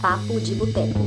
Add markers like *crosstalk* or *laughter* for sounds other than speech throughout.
Papo de Boteco.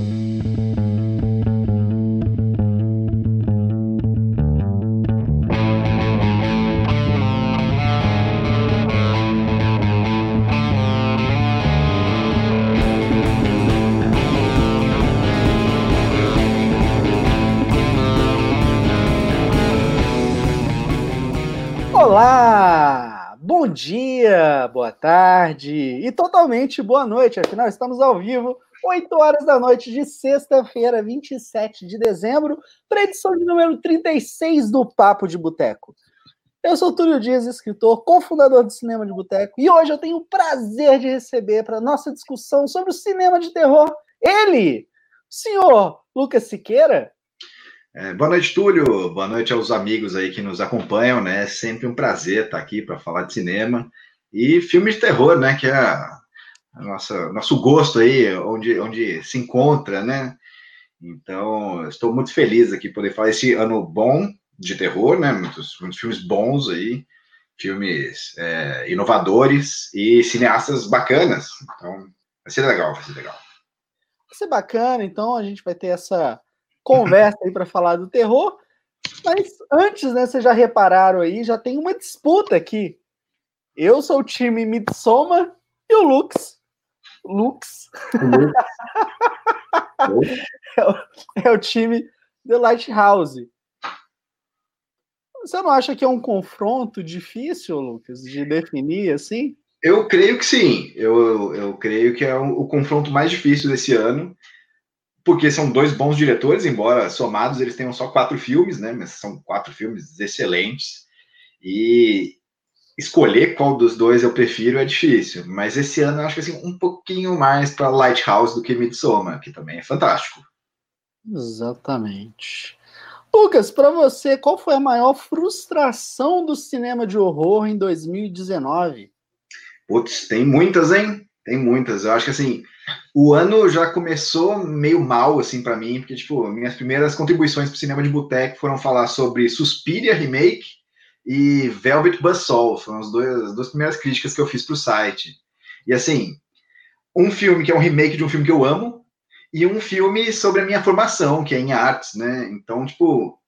Olá! Bom dia, boa tarde e totalmente boa noite. Afinal, estamos ao vivo, 8 horas da noite de sexta-feira, 27 de dezembro, para a edição de número 36 do Papo de Boteco. Eu sou Túlio Dias, escritor, cofundador do Cinema de Boteco, e hoje eu tenho o prazer de receber para nossa discussão sobre o cinema de terror ele, o senhor Lucas Siqueira. É, boa noite, Túlio. Boa noite aos amigos aí que nos acompanham, né? Sempre um prazer estar aqui para falar de cinema e filmes de terror, né? Que é a nossa nosso gosto aí, onde, onde se encontra, né? Então, estou muito feliz aqui poder falar esse ano bom de terror, né? Muitos, muitos filmes bons aí, filmes é, inovadores e cineastas bacanas. Então, vai ser legal, vai ser legal. Vai ser bacana, então a gente vai ter essa conversa aí para falar do terror. Mas antes, né, vocês já repararam aí, já tem uma disputa aqui. Eu sou o time Mitsoma e o Lux. Lux. *laughs* é, o, é o time The Lighthouse. Você não acha que é um confronto difícil, Lucas, de definir assim? Eu creio que sim. Eu, eu creio que é o, o confronto mais difícil desse ano porque são dois bons diretores, embora somados eles tenham só quatro filmes, né? Mas são quatro filmes excelentes. E escolher qual dos dois eu prefiro é difícil. Mas esse ano eu acho que assim, um pouquinho mais para Lighthouse do que Midsommar, que também é fantástico. Exatamente. Lucas, para você, qual foi a maior frustração do cinema de horror em 2019? Putz, tem muitas, hein? Tem muitas. Eu acho que assim, o ano já começou meio mal, assim, para mim, porque, tipo, minhas primeiras contribuições para o cinema de boteco foram falar sobre Suspiria Remake e Velvet Buzzsaw. Foram as duas, as duas primeiras críticas que eu fiz para o site. E, assim, um filme que é um remake de um filme que eu amo e um filme sobre a minha formação, que é em artes, né? Então, tipo,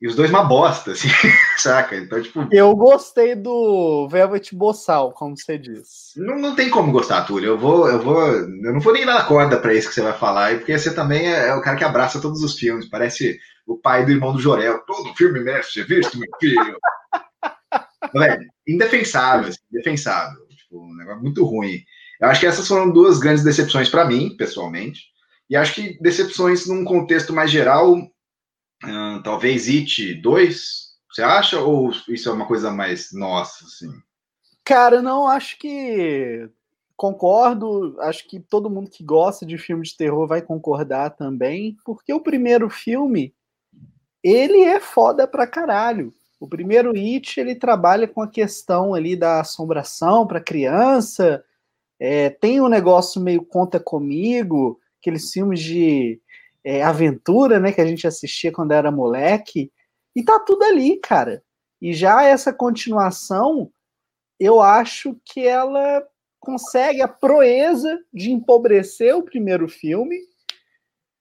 e os dois uma bosta, assim, *laughs* saca? Então, tipo. Eu gostei do Velvet Bossal, como você disse. Não, não tem como gostar, Túlio. Eu vou, eu vou. Eu não vou nem dar corda para isso que você vai falar, porque você também é, é, o cara que abraça todos os filmes. Parece o pai do irmão do Jorel. Todo filme merece ser visto, meu filho. *laughs* Velho, indefensável, assim, indefensável. Tipo, um negócio muito ruim. Eu acho que essas foram duas grandes decepções para mim, pessoalmente. E acho que decepções num contexto mais geral Talvez It 2, você acha? Ou isso é uma coisa mais nossa, assim? Cara, não, acho que concordo. Acho que todo mundo que gosta de filme de terror vai concordar também, porque o primeiro filme ele é foda pra caralho. O primeiro It ele trabalha com a questão ali da assombração para criança. É, tem um negócio meio conta comigo, aqueles filmes de é, aventura, né, que a gente assistia quando era moleque, e tá tudo ali, cara. E já essa continuação, eu acho que ela consegue a proeza de empobrecer o primeiro filme.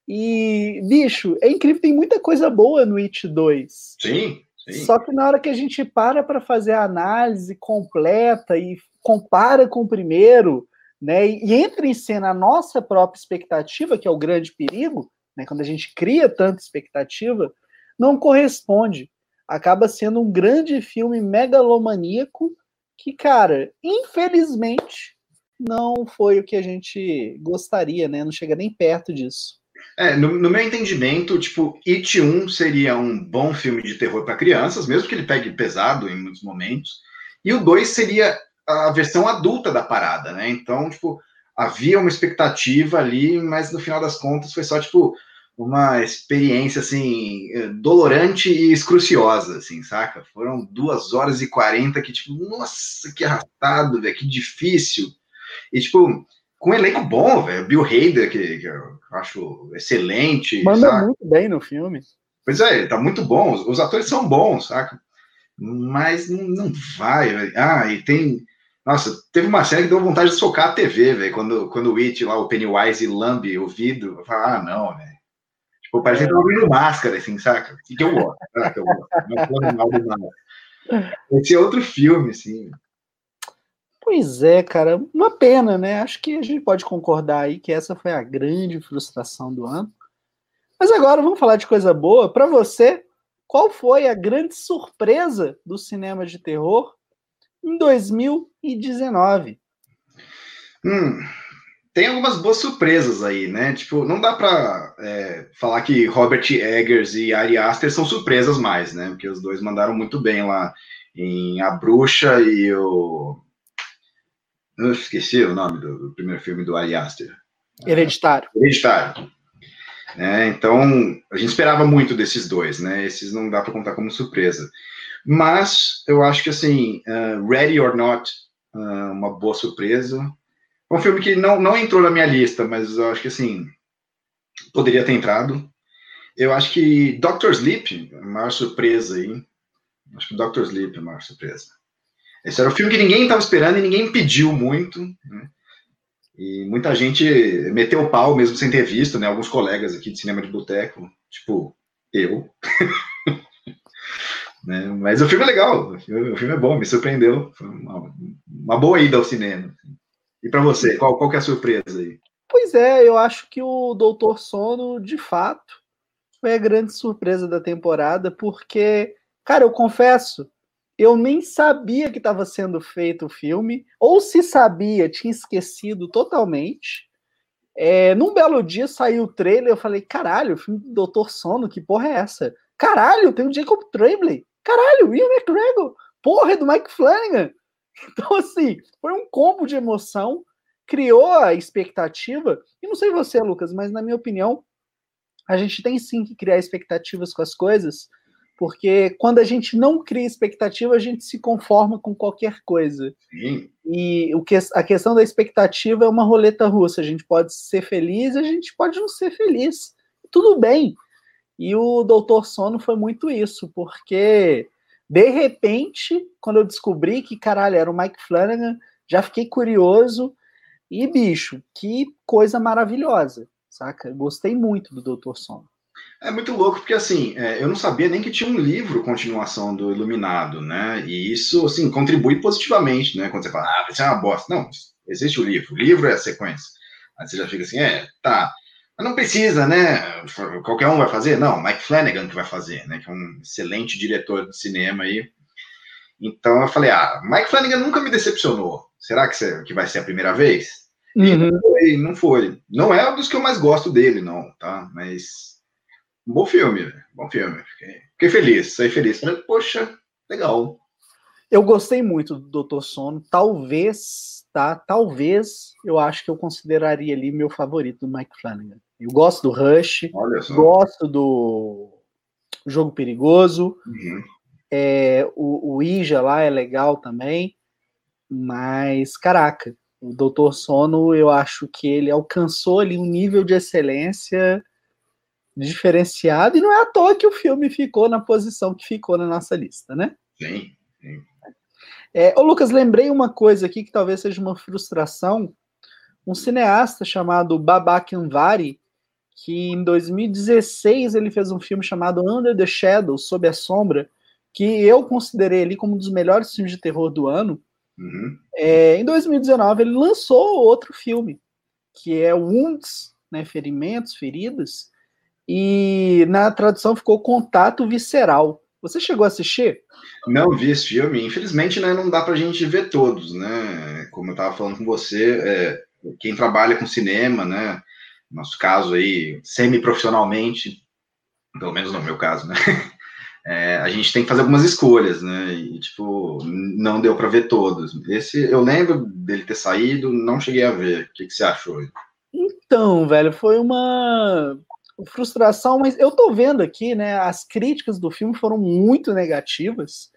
E, bicho, é incrível, tem muita coisa boa no It 2. Sim, sim. Só que na hora que a gente para para fazer a análise completa e compara com o primeiro, né, e entra em cena a nossa própria expectativa, que é o grande perigo, né, quando a gente cria tanta expectativa, não corresponde. Acaba sendo um grande filme megalomaníaco que, cara, infelizmente não foi o que a gente gostaria, né? Não chega nem perto disso. É, no, no, meu entendimento, tipo, It 1 seria um bom filme de terror para crianças, mesmo que ele pegue pesado em muitos momentos. E o 2 seria a versão adulta da parada, né? Então, tipo, havia uma expectativa ali, mas no final das contas foi só, tipo, uma experiência, assim, dolorante e excruciosa, assim, saca? Foram duas horas e quarenta que, tipo, nossa, que arrastado, velho, que difícil. E, tipo, com um elenco bom, velho, Bill Hader, que, que, eu acho excelente. Manda saca? muito bem no filme. Pois é, tá muito bom, os, atores são bons, saca? Mas não, não vai, velho. Ah, e tem Nossa, teve uma cena que deu vontade de socar a TV, velho, quando, quando o It lá, o Pennywise, lambe o vidro. Eu falei, ah, não, velho. Tipo, parece que tá ouvindo máscara, assim, saca? Que eu gosto, saca? Eu gosto. Não mal do máscara. Esse é outro filme, assim. Pois é, cara, uma pena, né? Acho que a gente pode concordar aí que essa foi a grande frustração do ano. Mas agora vamos falar de coisa boa. Para você, qual foi a grande surpresa do cinema de terror em 2019? Hum, tem algumas boas surpresas aí, né? Tipo, não dá para é, falar que Robert Eggers e Ari Aster são surpresas mais, né? Porque os dois mandaram muito bem lá em A Bruxa e o eu esqueci o nome do, do primeiro filme do Ari Aster. Hereditário. Hereditário. É, então, a gente esperava muito desses dois, né? Esses não dá para contar como surpresa. Mas eu acho que, assim, uh, Ready or Not, uh, uma boa surpresa. Um filme que não, não entrou na minha lista, mas eu acho que, assim, poderia ter entrado. Eu acho que Doctor Sleep, a maior surpresa aí. Acho que Doctor Sleep é a maior surpresa. Esse era o filme que ninguém estava esperando e ninguém pediu muito. Né? E muita gente meteu o pau mesmo sem ter visto, né? Alguns colegas aqui de cinema de boteco, tipo eu. *laughs* né? Mas o filme é legal, o filme é bom, me surpreendeu. Foi uma, uma boa ida ao cinema. E para você, qual, qual que é a surpresa aí? Pois é, eu acho que o Doutor Sono, de fato, foi a grande surpresa da temporada, porque, cara, eu confesso, eu nem sabia que estava sendo feito o filme, ou se sabia, tinha esquecido totalmente. É, num belo dia saiu o trailer, eu falei, caralho, o filme do Doutor Sono, que porra é essa? Caralho, tem o Jacob Tremblay. Caralho, Ian McGregor. Porra, é do Mike Flanagan. Então, assim, foi um combo de emoção, criou a expectativa, e não sei você, Lucas, mas na minha opinião, a gente tem sim que criar expectativas com as coisas, porque quando a gente não cria expectativa, a gente se conforma com qualquer coisa. Sim. E o que, a questão da expectativa é uma roleta russa. A gente pode ser feliz, a gente pode não ser feliz. Tudo bem. E o Doutor Sono foi muito isso, porque de repente, quando eu descobri que caralho era o Mike Flanagan, já fiquei curioso. E bicho, que coisa maravilhosa, saca? Gostei muito do Doutor Sono. É muito louco, porque assim, é, eu não sabia nem que tinha um livro continuação do Iluminado, né? E isso, assim, contribui positivamente, né? Quando você fala, ah, isso é uma bosta. Não, existe o livro, o livro é a sequência. Aí você já fica assim, é, tá. Mas não precisa, né? Qualquer um vai fazer? Não, Mike Flanagan que vai fazer, né? Que é um excelente diretor de cinema aí. Então eu falei, ah, Mike Flanagan nunca me decepcionou. Será que, que vai ser a primeira vez? Uhum. E não foi, não foi. Não é um dos que eu mais gosto dele, não, tá? Mas bom filme, bom filme. Fiquei, fiquei feliz, saí feliz. Falei, poxa, legal. Eu gostei muito do Doutor Sono. Talvez, tá? Talvez eu acho que eu consideraria ali meu favorito do Mike Flanagan. Eu gosto do Rush, gosto do Jogo Perigoso. Uhum. É, o, o Ija lá é legal também. Mas, caraca, o Doutor Sono, eu acho que ele alcançou ali um nível de excelência diferenciado, e não é à toa que o filme ficou na posição que ficou na nossa lista, né? Sim, sim. É, ô Lucas, lembrei uma coisa aqui que talvez seja uma frustração. Um cineasta chamado Babak Anvari, que em 2016 ele fez um filme chamado Under the Shadow, Sob a Sombra, que eu considerei ali como um dos melhores filmes de terror do ano. Uhum. É, em 2019 ele lançou outro filme, que é Wounds, né, ferimentos, feridas, e na tradução ficou Contato Visceral. Você chegou a assistir? Não vi esse filme. Infelizmente, né, não dá pra gente ver todos, né? Como eu estava falando com você, é, quem trabalha com cinema, né? Nosso caso aí, semi-profissionalmente, pelo menos no meu caso, né? *laughs* É, a gente tem que fazer algumas escolhas, né? E, tipo, não deu para ver todos. Esse, eu lembro dele ter saído, não cheguei a ver. O que, que você achou? Então, velho, foi uma frustração, mas eu tô vendo aqui, né? As críticas do filme foram muito negativas.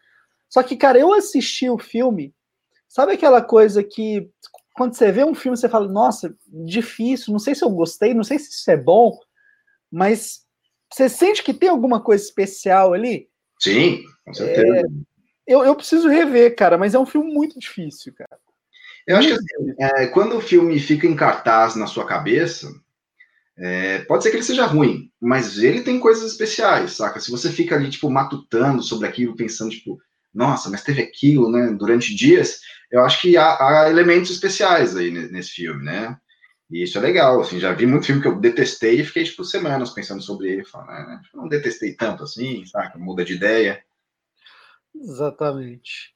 Só que, cara, eu assisti o filme, sabe aquela coisa que quando você vê um filme, você fala, nossa, difícil, não sei se eu gostei, não sei se isso é bom, mas você sente que tem alguma coisa especial ali? Sim, com certeza. É, eu, eu preciso rever, cara, mas é um filme muito difícil, cara. Eu acho que assim, é, quando o filme fica em cartaz na sua cabeça, é, pode ser que ele seja ruim, mas ele tem coisas especiais, saca? Se você fica ali, tipo, matutando sobre aquilo, pensando, tipo, nossa, mas teve aquilo, né, durante dias, eu acho que há, há elementos especiais aí nesse filme, né? E isso é legal, assim, já vi muito filme que eu detestei e fiquei, tipo, semanas pensando sobre ele, falando, ah, não detestei tanto assim, saca? Muda de ideia. Exatamente.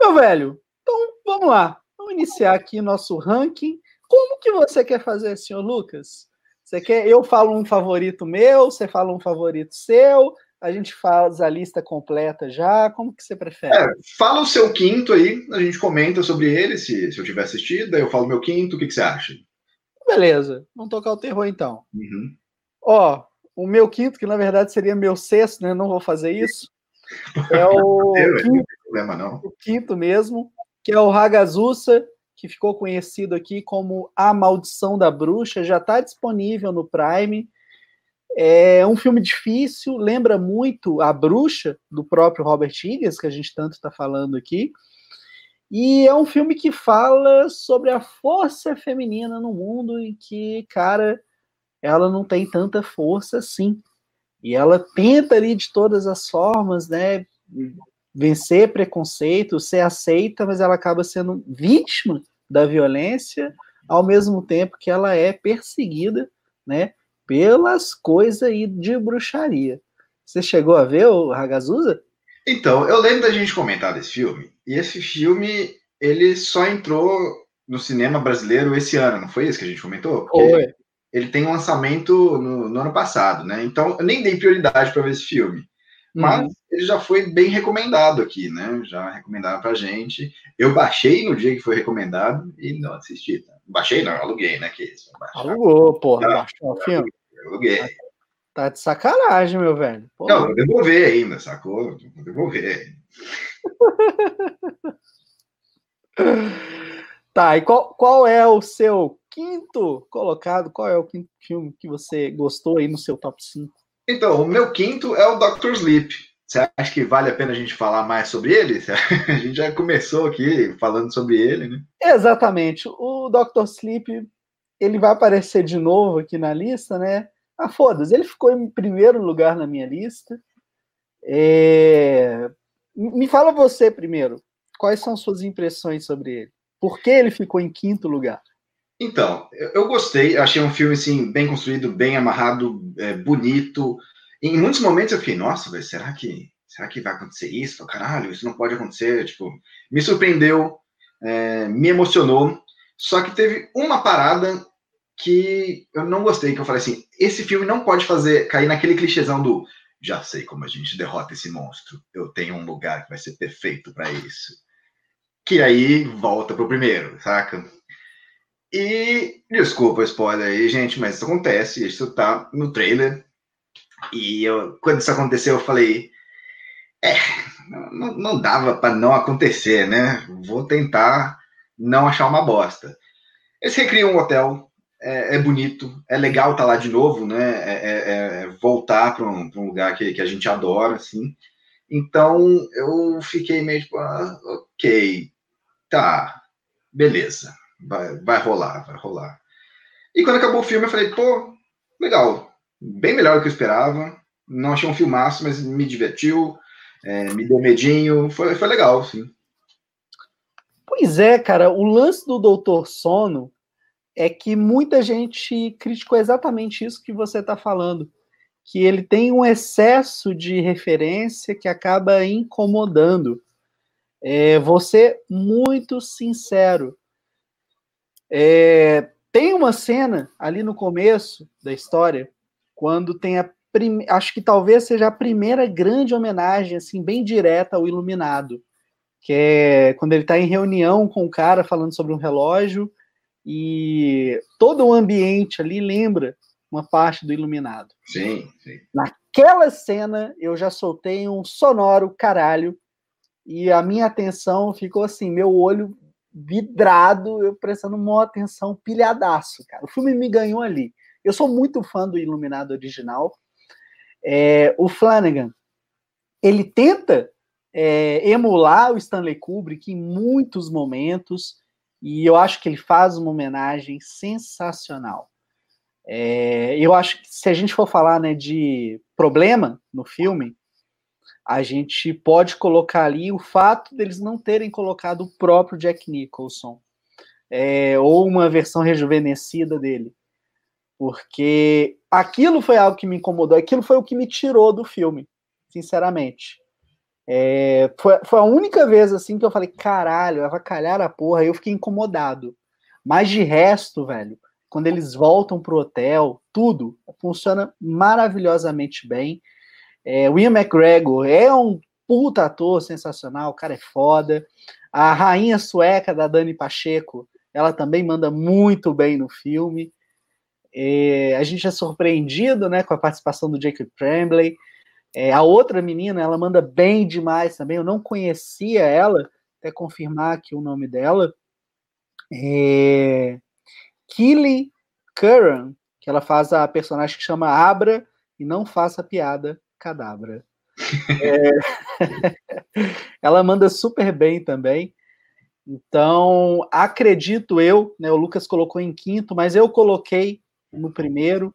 Meu velho, então vamos lá. Vamos iniciar aqui nosso ranking. Como que você quer fazer, senhor Lucas? Você quer? Eu falo um favorito meu, você fala um favorito seu, a gente faz a lista completa já. Como que você prefere? É, fala o seu quinto aí, a gente comenta sobre ele, se, se eu tiver assistido, aí eu falo meu quinto, o que, que você acha? Beleza, vamos tocar o terror então. Uhum. Ó, o meu quinto, que na verdade seria meu sexto, né? Não vou fazer isso. É o, *laughs* quinto, problema, não. o quinto mesmo, que é o Hagazusa, que ficou conhecido aqui como A Maldição da Bruxa, já está disponível no Prime. É um filme difícil, lembra muito A Bruxa, do próprio Robert Eggers, que a gente tanto está falando aqui. E é um filme que fala sobre a força feminina no mundo e que, cara, ela não tem tanta força assim. E ela tenta ali de todas as formas, né, vencer preconceito, ser aceita, mas ela acaba sendo vítima da violência, ao mesmo tempo que ela é perseguida, né, pelas coisas aí de bruxaria. Você chegou a ver o Hagazusa? Então, eu lembro da gente comentar desse filme, e esse filme, ele só entrou no cinema brasileiro esse ano, não foi isso que a gente comentou? Foi. Ele tem um lançamento no, no ano passado, né? Então, eu nem dei prioridade para ver esse filme. Mas uhum. ele já foi bem recomendado aqui, né? Já recomendaram pra gente. Eu baixei no dia que foi recomendado e não assisti. Tá? Baixei, não, aluguei, né? Que isso, Alugou, porra, baixou o filme. Aluguei. Tá de sacanagem, meu velho. Pô, não, vou devolver ainda, sacou? Vou devolver. *laughs* tá, e qual, qual é o seu quinto colocado? Qual é o quinto filme que você gostou aí no seu top 5? Então, o meu quinto é o Doctor Sleep. Você acha que vale a pena a gente falar mais sobre ele? *laughs* A gente já começou aqui falando sobre ele, né? Exatamente. O Doctor Sleep, ele vai aparecer de novo aqui na lista, né? Ah, foda-se, ele ficou em primeiro lugar na minha lista. É... Me fala você primeiro, quais são suas impressões sobre ele? Por que ele ficou em quinto lugar? Então, eu gostei, achei um filme assim, bem construído, bem amarrado, é, bonito. Em muitos momentos eu fiquei, nossa, véio, será que será que vai acontecer isso? Caralho, isso não pode acontecer. Tipo, me surpreendeu, é, me emocionou. Só que teve uma parada que eu não gostei, que eu falei assim, esse filme não pode fazer cair naquele clichêzão do já sei como a gente derrota esse monstro. Eu tenho um lugar que vai ser perfeito para isso. Que aí volta pro primeiro, saca? E desculpa o spoiler aí, gente, mas isso acontece, isso tá no trailer. E eu, quando isso aconteceu, eu falei: é, não, não dava para não acontecer, né? Vou tentar não achar uma bosta. Eles recriam um hotel, é, é, bonito, é legal estar tá lá de novo, né? É, é, é voltar para um, um, lugar que, que, a gente adora, assim. Então eu fiquei meio tipo, ah, ok, tá, beleza, vai, vai rolar, vai rolar. E quando acabou o filme, eu falei, pô, legal, bem melhor do que eu esperava. Não achei um filmaço, mas me divertiu, é, me deu medinho, foi, foi legal, sim. Pois é, cara, o lance do Doutor Sono é que muita gente criticou exatamente isso que você está falando, que ele tem um excesso de referência que acaba incomodando. É, você muito sincero. É, tem uma cena ali no começo da história, quando tem a prime... acho que talvez seja a primeira grande homenagem assim bem direta ao Iluminado, que é quando ele está em reunião com o cara falando sobre um relógio e todo o ambiente ali lembra uma parte do Iluminado. Sim, sim. Naquela cena eu já soltei um sonoro caralho e a minha atenção ficou assim, meu olho vidrado, eu prestando uma atenção pilhadaço, cara. O filme me ganhou ali. Eu sou muito fã do Iluminado original. É, o Flanagan, ele tenta é, emular o Stanley Kubrick em muitos momentos e eu acho que ele faz uma homenagem sensacional. É, eu acho que se a gente for falar né, de problema no filme, a gente pode colocar ali o fato deles não terem colocado o próprio Jack Nicholson, é, ou uma versão rejuvenescida dele. Porque aquilo foi algo que me incomodou, aquilo foi o que me tirou do filme, sinceramente. É, foi, foi, a única vez assim que eu falei, caralho, avacalhar a porra, eu fiquei incomodado. Mas de resto, velho, quando eles voltam pro hotel, tudo funciona maravilhosamente bem. É, Ian McGregor é um puta ator sensacional, o cara é foda. A rainha sueca da Dani Pacheco, ela também manda muito bem no filme. É, a gente é surpreendido né, com a participação do Jacob Tremblay. É, a outra menina, ela manda bem demais também. Eu não conhecia ela, até confirmar aqui o nome dela. É... Killy Curran, que ela faz a personagem que chama Abra e não faça piada, cadabra. É... *laughs* ela manda super bem também. Então, acredito eu, né, o Lucas colocou em quinto, mas eu coloquei no primeiro.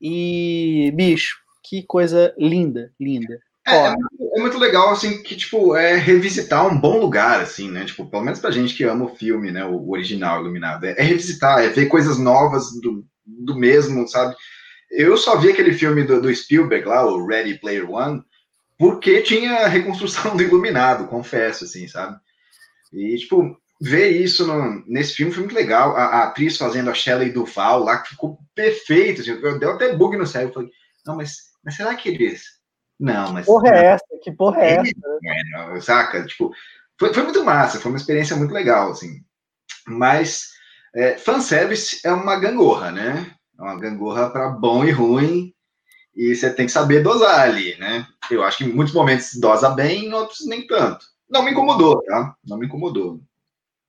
E, bicho, que coisa linda, linda. É, é, é, muito legal, assim, que, tipo, é revisitar um bom lugar, assim, né? Tipo, pelo menos pra gente que ama o filme, né? O original Iluminado. É, é revisitar, é ver coisas novas do, do mesmo, sabe? Eu só vi aquele filme do, do Spielberg lá, o Ready Player One, porque tinha a reconstrução do Iluminado, confesso, assim, sabe? E, tipo, ver isso no, nesse filme foi muito legal. A, a, atriz fazendo a Shelley Duval lá, que ficou perfeito. Assim, deu até bug no cérebro. Falei, não, mas mas será que eles. Não, mas. Porra é essa? Que porra é essa? É, não, saca? Tipo, foi, foi muito massa, foi uma experiência muito legal, assim. Mas é, fanservice é uma gangorra, né? É uma gangorra para bom e ruim. E você tem que saber dosar ali, né? Eu acho que em muitos momentos dosa bem, em outros nem tanto. Não me incomodou, tá? Não me incomodou.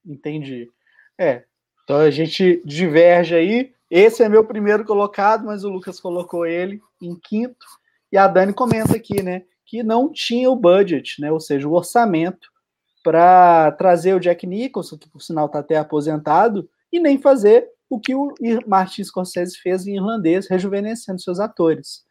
Entendi. É. Então a gente diverge aí. Esse é meu primeiro colocado, mas o Lucas colocou ele em quinto. E a Dani comenta aqui, né, que não tinha o budget, né, ou seja, o orçamento para trazer o Jack Nicholson, que por sinal está até aposentado, e nem fazer o que o Martin Scorsese fez em irlandês, rejuvenescendo seus atores.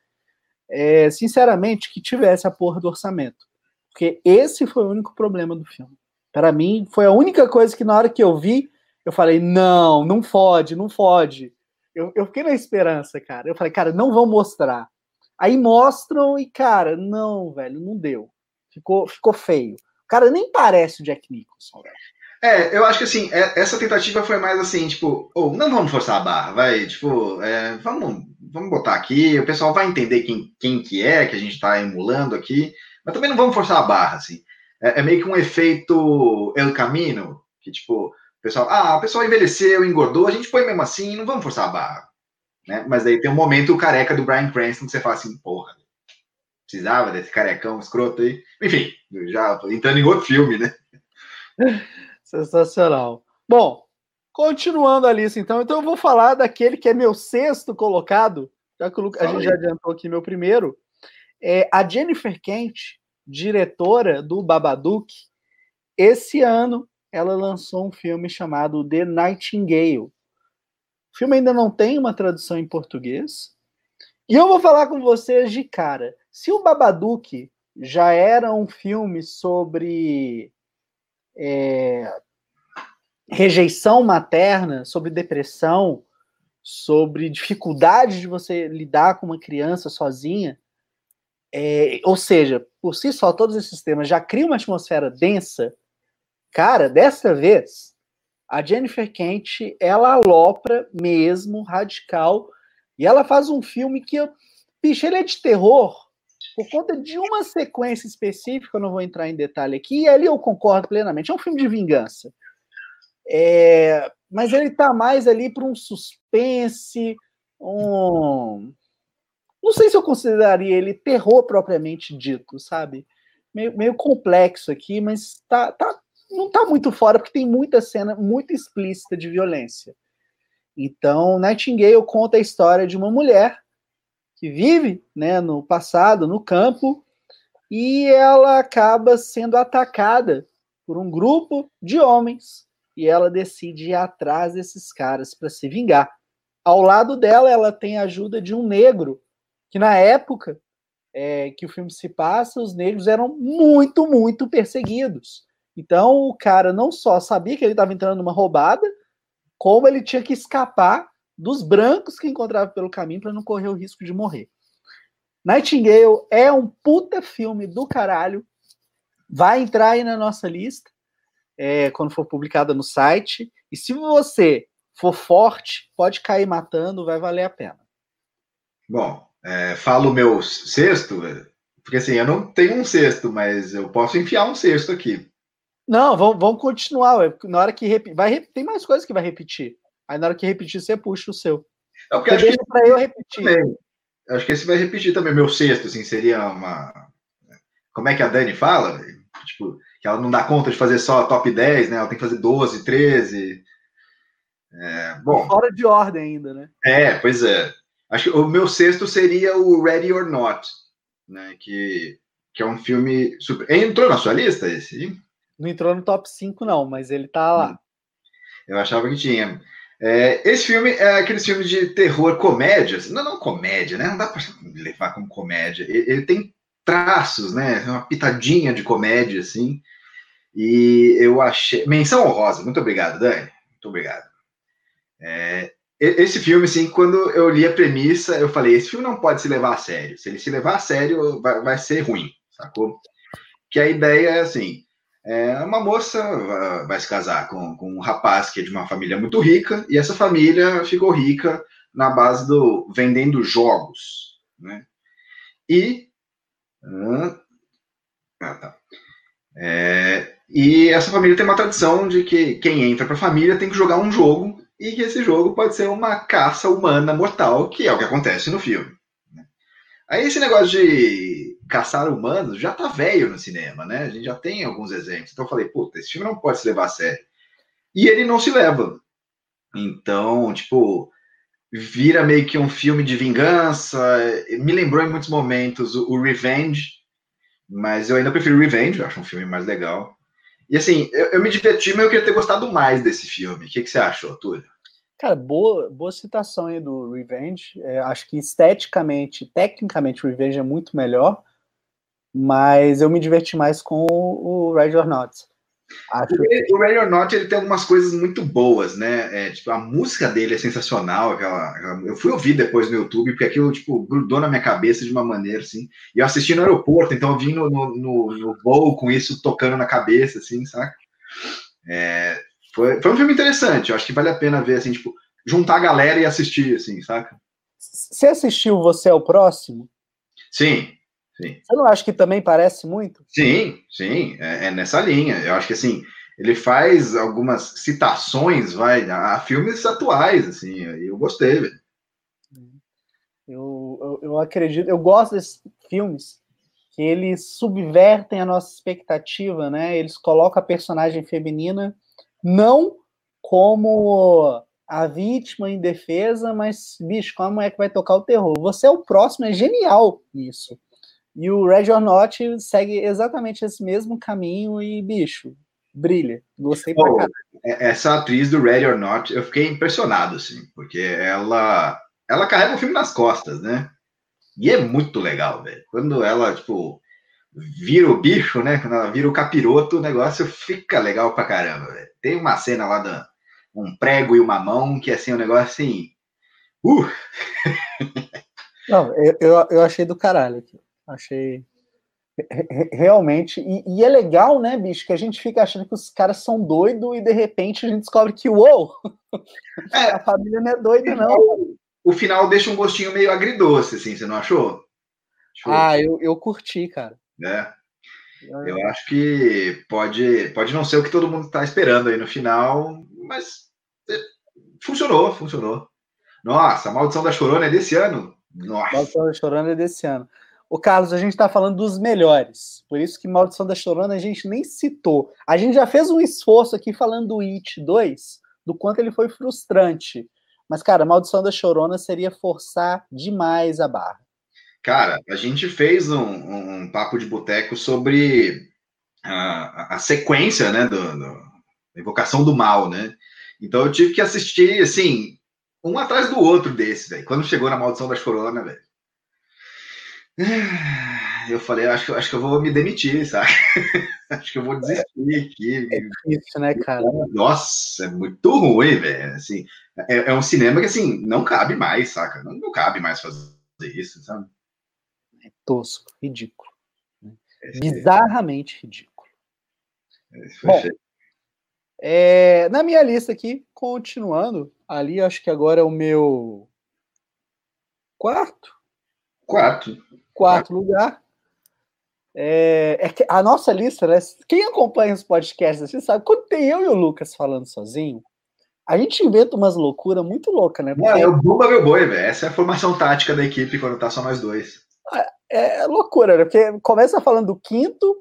É, sinceramente, que tivesse a porra do orçamento. Porque esse foi o único problema do filme. Para mim, foi a única coisa que na hora que eu vi, eu falei: não, não fode, não fode eu, eu fiquei na esperança, cara. Eu falei, cara, não vão mostrar. Aí mostram e, cara, não, velho, não deu. Ficou, ficou feio. O cara nem parece o Jack Nicholson, velho. É, eu acho que assim, é, essa tentativa foi mais assim, tipo, ou oh, não vamos forçar a barra, vai, tipo, é, vamos, vamos botar aqui, o pessoal vai entender quem, quem que é que a gente está emulando aqui, mas também não vamos forçar a barra, assim. É, é meio que um efeito El Camino, que tipo, o pessoal, ah, o pessoal envelheceu, engordou, a gente põe mesmo assim, não vamos forçar a barra. Né? Mas aí tem um momento careca do Brian Cranston que você fala assim, porra, precisava desse carecão escroto aí. Enfim, já entrando em outro filme, né? *laughs* Sensacional. Bom, continuando a lista, então, então eu vou falar daquele que é meu sexto colocado, já que a gente já adiantou aqui meu primeiro. É a Jennifer Kent, diretora do Babadook, esse ano ela lançou um filme chamado The Nightingale. O filme ainda não tem uma tradução em português. E eu vou falar com vocês de cara. Se o Babadook já era um filme sobre é, rejeição materna, sobre depressão, sobre dificuldade de você lidar com uma criança sozinha, é, ou seja, por si só, todos esses temas já criam uma atmosfera densa. Cara, dessa vez, a Jennifer Kent, ela alopra mesmo, radical, e ela faz um filme que, bicho, ele é de terror, por conta de uma sequência específica, eu não vou entrar em detalhe aqui, e ali eu concordo plenamente, é um filme de vingança. É, mas ele tá mais ali para um suspense, um... Não sei se eu consideraria ele terror propriamente dito, sabe? Meio, meio complexo aqui, mas tá, tá, não está muito fora, porque tem muita cena muito explícita de violência. Então, Nightingale conta a história de uma mulher que vive né, no passado, no campo, e ela acaba sendo atacada por um grupo de homens e ela decide ir atrás desses caras para se vingar. Ao lado dela, ela tem a ajuda de um negro, que na época é, que o filme se passa, os negros eram muito, muito perseguidos. Então o cara não só sabia que ele estava entrando numa roubada, como ele tinha que escapar dos brancos que encontrava pelo caminho para não correr o risco de morrer. Nightingale é um puta filme do caralho. Vai entrar aí na nossa lista é, quando for publicada no site. E se você for forte, pode cair matando, vai valer a pena. Bom, é, falo o meu sexto, porque assim, eu não tenho um sexto, mas eu posso enfiar um sexto aqui. Não, vamos, vamos continuar. Na hora que rep... vai tem mais coisas que vai repetir. Aí na hora que repetir, você puxa o seu. É porque acho deixa para eu repetir. Também. Acho que esse vai repetir também. Meu sexto, assim, seria uma. Como é que a Dani fala? Tipo, que ela não dá conta de fazer só top 10, né? Ela tem que fazer 12, 13. É, bom. Fora de ordem ainda, né? É, pois é. Acho que o meu sexto seria o Ready or Not, né? Que, que é um filme super. Entrou na sua lista esse? Não entrou no top 5, não, mas ele tá lá. Hum. Eu achava que tinha. É, esse filme é aqueles filmes de terror comédia. Não, não comédia, né? Não dá para levar como comédia. Ele, ele, tem traços, né? Uma pitadinha de comédia, assim. E eu achei. Menção honrosa. Muito obrigado, Dani. Muito obrigado. É, esse filme, assim, quando eu li a premissa, eu falei: esse filme não pode se levar a sério. Se ele se levar a sério, vai, vai ser ruim, sacou? Que a ideia é assim: é, uma moça vai se casar com, com um rapaz que é de uma família muito rica, e essa família ficou rica na base do vendendo jogos, né? E ah, tá. É, e essa família tem uma tradição de que quem entra para a família tem que jogar um jogo e que esse jogo pode ser uma caça humana mortal, que é o que acontece no filme. Né? Aí esse negócio de caçar humanos já tá velho no cinema, né? A gente já tem alguns exemplos. Então eu falei, puta, esse filme não pode se levar a sério. E ele não se leva. Então, tipo, vira meio que um filme de vingança. Me lembrou em muitos momentos o, Revenge, mas eu ainda prefiro Revenge, eu acho um filme mais legal. E assim, eu, eu me diverti, mas eu queria ter gostado mais desse filme. O que, que você achou, Túlio? Cara, boa, boa citação aí do Revenge. É, acho que esteticamente, tecnicamente, o Revenge é muito melhor mas eu me diverti mais com o Red or Not. Acho o or Not ele tem algumas coisas muito boas, né? É, tipo, a música dele é sensacional. Aquela, aquela, eu fui ouvir depois no YouTube, porque aquilo tipo, grudou na minha cabeça de uma maneira assim. E eu assisti no aeroporto, então eu vim no, no, no, no voo com isso tocando na cabeça, assim, saca? É, foi, foi um filme interessante. Eu acho que vale a pena ver, assim, tipo, juntar a galera e assistir, assim, saca? Você assistiu Você é o Próximo? Sim, Sim. Você não acha que também parece muito? Sim, sim, é, é, nessa linha. Eu acho que assim, ele faz algumas citações, vai, a filmes atuais, assim, eu gostei, velho. Eu, eu, eu acredito, eu gosto desses filmes que eles subvertem a nossa expectativa, né? Eles colocam a personagem feminina não como a vítima em defesa, mas, bicho, como é que vai tocar o terror? Você é o próximo, é genial isso. E o Red or Not segue exatamente esse mesmo caminho e, bicho, brilha. Gostei pra caralho. É, essa atriz do Red or Not, eu fiquei impressionado, assim, porque ela, ela carrega o filme nas costas, né? E é muito legal, velho. Quando ela, tipo, vira o bicho, né? Quando ela vira o capiroto, o negócio fica legal pra caramba, velho. Tem uma cena lá da um prego e uma mão que, assim, o um negócio assim. Uh! Não, eu, eu, eu achei do caralho aqui. Achei realmente. E, e, é legal, né, bicho, que a gente fica achando que os caras são doidos e de repente a gente descobre que, uou, *laughs* é, a família não é doida, não. O final deixa um gostinho meio agridoce, assim, você não achou? Ah, eu, eu curti, cara. É. Eu acho que pode, pode não ser o que todo mundo está esperando aí no final, mas é, funcionou, funcionou. Nossa, a Maldição da Chorona é desse ano? Nossa. Maldição da Chorona é desse ano. O Carlos, a gente está falando dos melhores. Por isso que Maldição da Chorona a gente nem citou. A gente já fez um esforço aqui falando do It 2, do quanto ele foi frustrante. Mas, cara, Maldição da Chorona seria forçar demais a barra. Cara, a gente fez um, um, papo de boteco sobre a, a, sequência, né, do, do, Invocação do Mal, né? Então eu tive que assistir, assim, um atrás do outro desse, velho. Quando chegou na Maldição das Coronas, velho. *sighs* Eu falei, acho que, acho que eu vou me demitir, sabe? *laughs* acho que eu vou desistir aqui. É isso, né, cara? Nossa, é muito ruim, velho. Assim, é, é, um cinema que, assim, não cabe mais, saca? Não, não cabe mais fazer isso, sabe? É tosco, ridículo. É, Bizarramente ridículo. Bom, é, na minha lista aqui, continuando, ali acho que agora é o meu quarto. Quarto. Quarto lugar. É, é a nossa lista, né? Quem acompanha os podcasts assim sabe, quando tem eu e o Lucas falando sozinho, a gente inventa umas loucuras muito loucas, né? Porque... Não, é o Bumba meu boi, velho. Essa é a formação tática da equipe quando tá só nós dois. É, é loucura, né? Porque começa falando do quinto,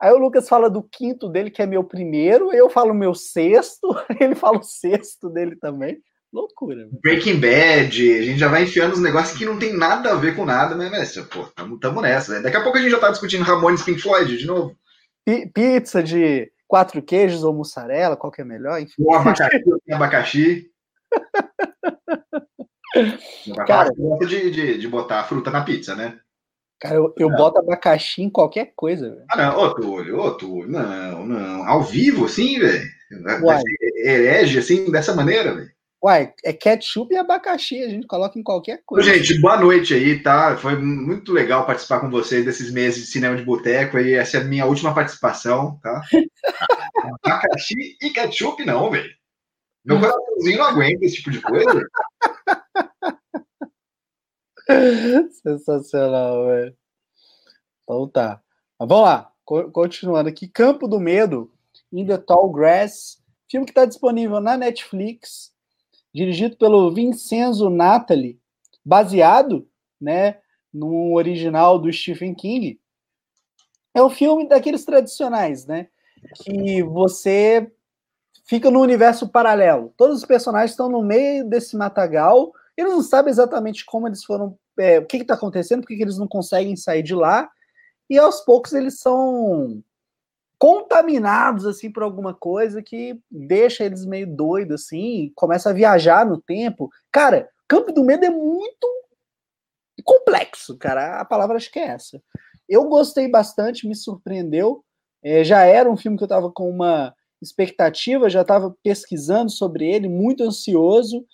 aí o Lucas fala do quinto dele, que é meu primeiro, eu falo meu sexto, *laughs* ele fala o sexto dele também. Loucura. Véio. Breaking Bad, a gente já vai enfiando os negócios que não tem nada a ver com nada, né, Messi? Pô, tamo, tamo nessa. Né? Daqui a pouco a gente já tá discutindo Ramones Pink Floyd de novo. P pizza de quatro queijos ou mussarela, qual que é melhor? Enfim. O abacaxi, tem abacaxi. *laughs* Cara, gosta de, de, de botar fruta na pizza, né? Cara, eu, eu boto abacaxi em qualquer coisa, velho. Ah, não, ô Túlio, ô Túlio, não, não. Ao vivo, assim, velho? Herege, assim, dessa maneira, velho? Uai, é ketchup e abacaxi, a gente coloca em qualquer coisa. Gente, boa noite aí, tá? Foi muito legal participar com vocês desses meses de cinema de boteco aí. Essa é a minha última participação, tá? *laughs* abacaxi e ketchup, não, velho. Meu coraçãozinho não aguenta esse tipo de coisa. *laughs* Sensacional, velho. Então tá. Mas vamos lá, continuando aqui. Campo do Medo, In the Tall Grass, filme que está disponível na Netflix dirigido pelo Vincenzo Natali, baseado né, no original do Stephen King. É um filme daqueles tradicionais, né? Que você fica no universo paralelo. Todos os personagens estão no meio desse matagal. Eles não sabem exatamente como eles foram, é, o que está acontecendo, porque eles não conseguem sair de lá. E aos poucos eles são contaminados assim por alguma coisa que deixa eles meio doidos assim, começa a viajar no tempo. Cara, Campo do Medo é muito complexo, cara. A palavra acho que é essa. Eu gostei bastante, me surpreendeu. É, já era um filme que eu estava com uma expectativa, já estava pesquisando sobre ele, muito ansioso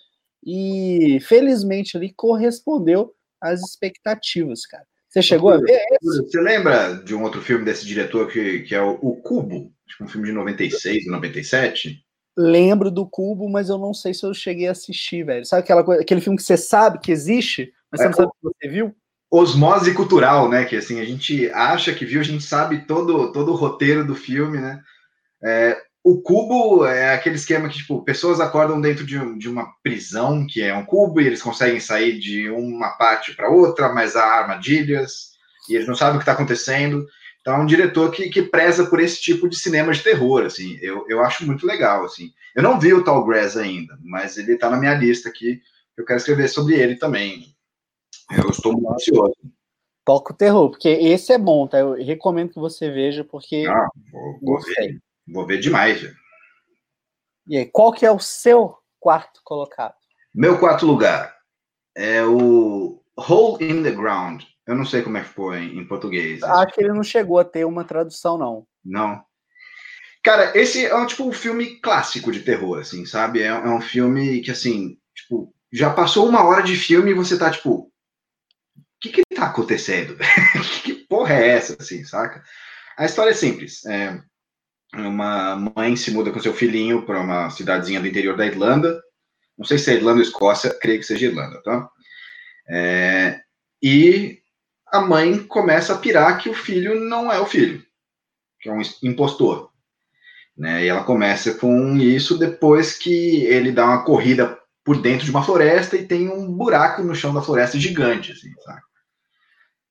e felizmente ali correspondeu às expectativas, cara. Você chegou a ver esse? Você lembra de um outro filme desse diretor que, que é o, o Cubo? Acho que um filme de 96, 97? Lembro do Cubo, mas eu não sei se eu cheguei a assistir, velho. Sabe aquela coisa, aquele filme que você sabe que existe, mas é, você não sabe o, que você viu? Osmose cultural, né? Que assim, a gente acha que viu, a gente sabe todo, todo o roteiro do filme, né? É, o cubo é aquele esquema que, tipo, pessoas acordam dentro de, um, de uma prisão, que é um cubo, e eles conseguem sair de uma parte para outra, mas há armadilhas, e eles não sabem o que está acontecendo. Então, é um diretor que, que preza por esse tipo de cinema de terror, assim. Eu, eu acho muito legal, assim. Eu não vi o Tall Grass ainda, mas ele está na minha lista aqui. Eu quero escrever sobre ele também. Eu estou muito ansioso. Toca o terror, porque esse é bom, tá? Eu recomendo que você veja, porque. Ah, vou, vou ver. Vou ver demais. Já. E aí, qual que é o seu quarto colocado? Meu quarto lugar é o Hole in the Ground. Eu não sei como é que ficou em, em português. Acho que ele não chegou a ter uma tradução, não. Não. Cara, esse é um, tipo um filme clássico de terror, assim, sabe? É, é um filme que, assim, tipo, já passou uma hora de filme e você tá, tipo, o que que tá acontecendo? *laughs* que porra é essa, assim, saca? A história é simples. É, uma mãe se muda com seu filhinho para uma cidadezinha do interior da Irlanda. Não sei se é Irlanda ou Escócia, creio que seja Irlanda, tá? É, e a mãe começa a pirar que o filho não é o filho, que é um impostor. Né? E ela começa com isso depois que ele dá uma corrida por dentro de uma floresta e tem um buraco no chão da floresta gigante, assim, sabe?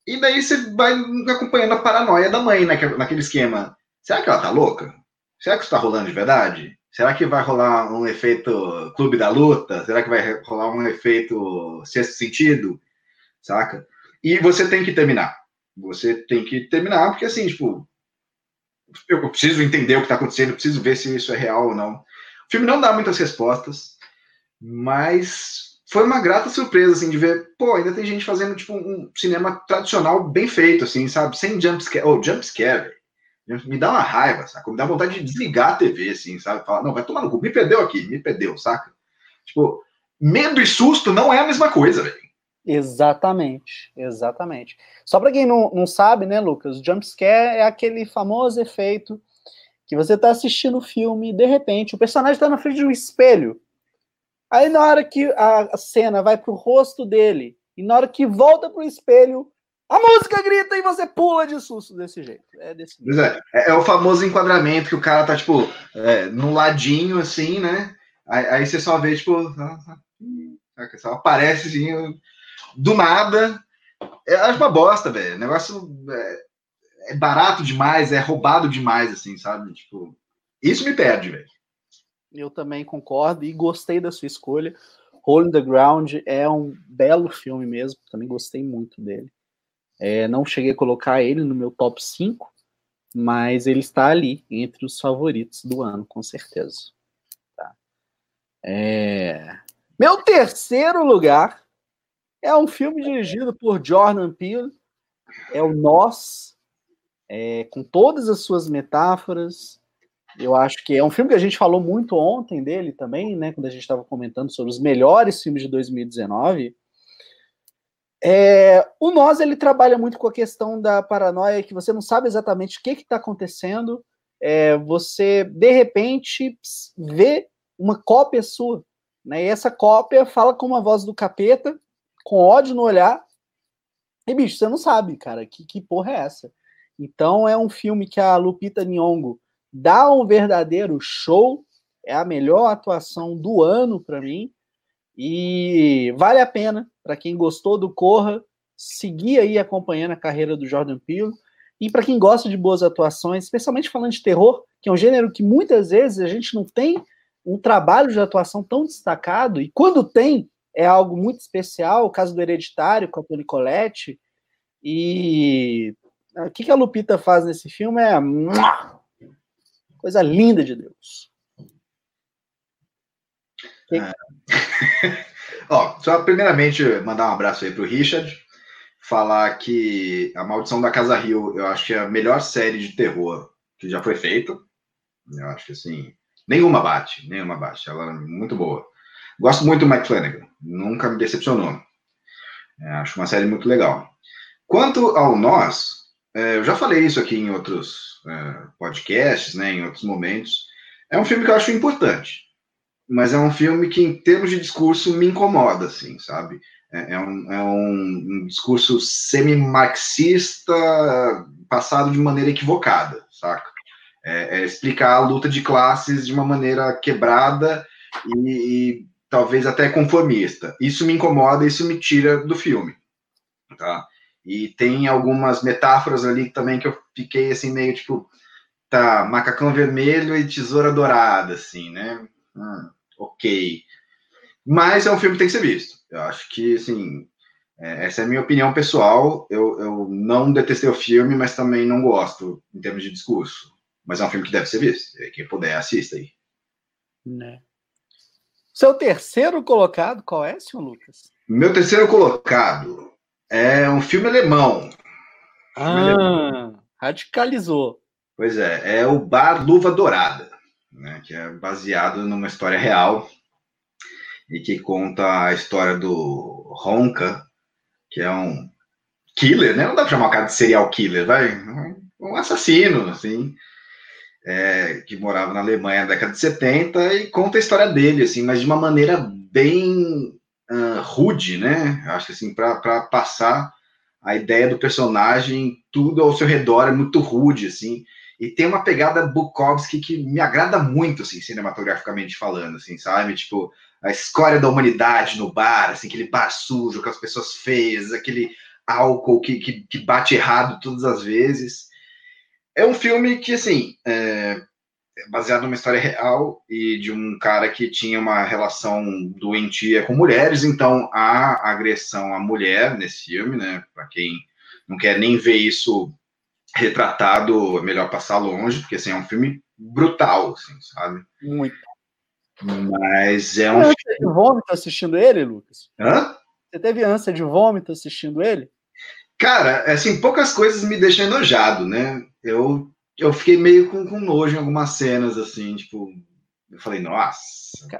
E daí você vai acompanhando a paranoia da mãe, né, naquele esquema Será que ela tá louca? Será que isso tá rolando de verdade? Será que vai rolar um efeito Clube da Luta? Será que vai rolar um efeito Sexto Sentido? Saca? E você tem que terminar. Você tem que terminar, porque assim, tipo, eu preciso entender o que está acontecendo, preciso ver se isso é real ou não. O filme não dá muitas respostas, mas foi uma grata surpresa, assim, de ver, pô, ainda tem gente fazendo, tipo, um cinema tradicional bem feito, assim, sabe? Sem jumpscare. Oh, jumpscare. Me dá uma raiva, saca? Me dá vontade de desligar a TV, assim, sabe? Falar, não, vai tomar no cu, me perdeu aqui, me perdeu, saca? Tipo, medo e susto não é a mesma coisa, velho. Exatamente, exatamente. Só para quem não, não sabe, né, Lucas, o jumpscare é aquele famoso efeito que você tá assistindo o filme e de repente o personagem está na frente de um espelho. Aí na hora que a cena vai pro rosto dele e na hora que volta pro espelho, a música grita e você pula de susto desse jeito. É desse jeito. É, é, é, o famoso enquadramento que o cara tá, tipo, é, no ladinho, assim, né? Aí, aí, você só vê, tipo, só aparece assim, do nada. Eu acho uma bosta, velho. O negócio é, é, barato demais, é roubado demais, assim, sabe? Tipo, isso me perde, velho. Eu também concordo e gostei da sua escolha. Hole in the Ground é um belo filme mesmo, também gostei muito dele. É, não cheguei a colocar ele no meu top 5, mas ele está ali entre os favoritos do ano, com certeza. Tá. É... Meu terceiro lugar é um filme dirigido por Jordan Peele, é o Nós, é, com todas as suas metáforas. Eu acho que é um filme que a gente falou muito ontem dele também, né? Quando a gente estava comentando sobre os melhores filmes de 2019. É, o Nós ele trabalha muito com a questão da paranoia, que você não sabe exatamente o que está acontecendo. É, você de repente vê uma cópia sua, né? E essa cópia fala com uma voz do capeta com ódio no olhar. E, bicho, você não sabe, cara, que, que porra é essa? Então, é um filme que a Lupita Nyong'o dá um verdadeiro show. É a melhor atuação do ano para mim. E vale a pena, para quem gostou do Corra, seguir aí acompanhando a carreira do Jordan Peele. E para quem gosta de boas atuações, especialmente falando de terror, que é um gênero que muitas vezes a gente não tem um trabalho de atuação tão destacado, e quando tem, é algo muito especial, o caso do Hereditário com a Toni Collette. E o que, a Lupita faz nesse filme é coisa linda de Deus. É. *laughs* Ó, só primeiramente mandar um abraço aí pro Richard, falar que A Maldição da Casa Rio, eu acho que é a melhor série de terror que já foi feita. Eu acho que assim, nenhuma bate, nenhuma bate. Ela é muito boa. Gosto muito do Mike Flanagan, nunca me decepcionou. É, acho uma série muito legal. Quanto ao Nós, é, eu já falei isso aqui em outros é, podcasts, né, em outros momentos. É um filme que eu acho importante, mas é um filme que, em termos de discurso, me incomoda, assim, sabe? É, é um, é um, um discurso semi-marxista passado de maneira equivocada, saca? É, é, explicar a luta de classes de uma maneira quebrada e, e talvez até conformista. Isso me incomoda, isso me tira do filme, tá? E tem algumas metáforas ali também que eu fiquei assim meio tipo, tá, macacão vermelho e tesoura dourada, assim, né? Hum, ok. Mas é um filme que tem que ser visto. Eu acho que, assim, é, essa é a minha opinião pessoal. Eu, eu não detestei o filme, mas também não gosto em termos de discurso. Mas é um filme que deve ser visto. Quem puder, assista aí. Né? Seu terceiro colocado, qual é, senhor Lucas? Meu terceiro colocado é um filme alemão. Ah, filme alemão. radicalizou. Pois é, é o Bar Luva Dourada, né, que é baseado numa história real e que conta a história do Ronca, que é um killer, né? Não dá pra chamar o cara de serial killer, vai? Um assassino, assim, é, que morava na Alemanha na década de 70 e conta a história dele, assim, mas de uma maneira bem uh, rude, né? Acho que assim, para passar a ideia do personagem, tudo ao seu redor é muito rude, assim. E tem uma pegada Bukowski que me agrada muito, assim, cinematograficamente falando, assim, sabe? Tipo, a escória da humanidade no bar, assim, aquele bar sujo com as pessoas feias, aquele álcool que, que, que bate errado todas as vezes. É um filme que, assim, é baseado numa história real e de um cara que tinha uma relação doentia com mulheres, então há agressão à mulher nesse filme, né? Para quem não quer nem ver isso retratado, é melhor passar longe, porque assim, é um filme brutal, assim, sabe? Muito. Mas é um. Você teve vômito assistindo ele, Lucas? Hã? Você teve ânsia de vômito assistindo ele? Cara, assim, poucas coisas me deixam enojado, né? Eu, eu fiquei meio com, com nojo em algumas cenas, assim, tipo. Eu falei, nossa.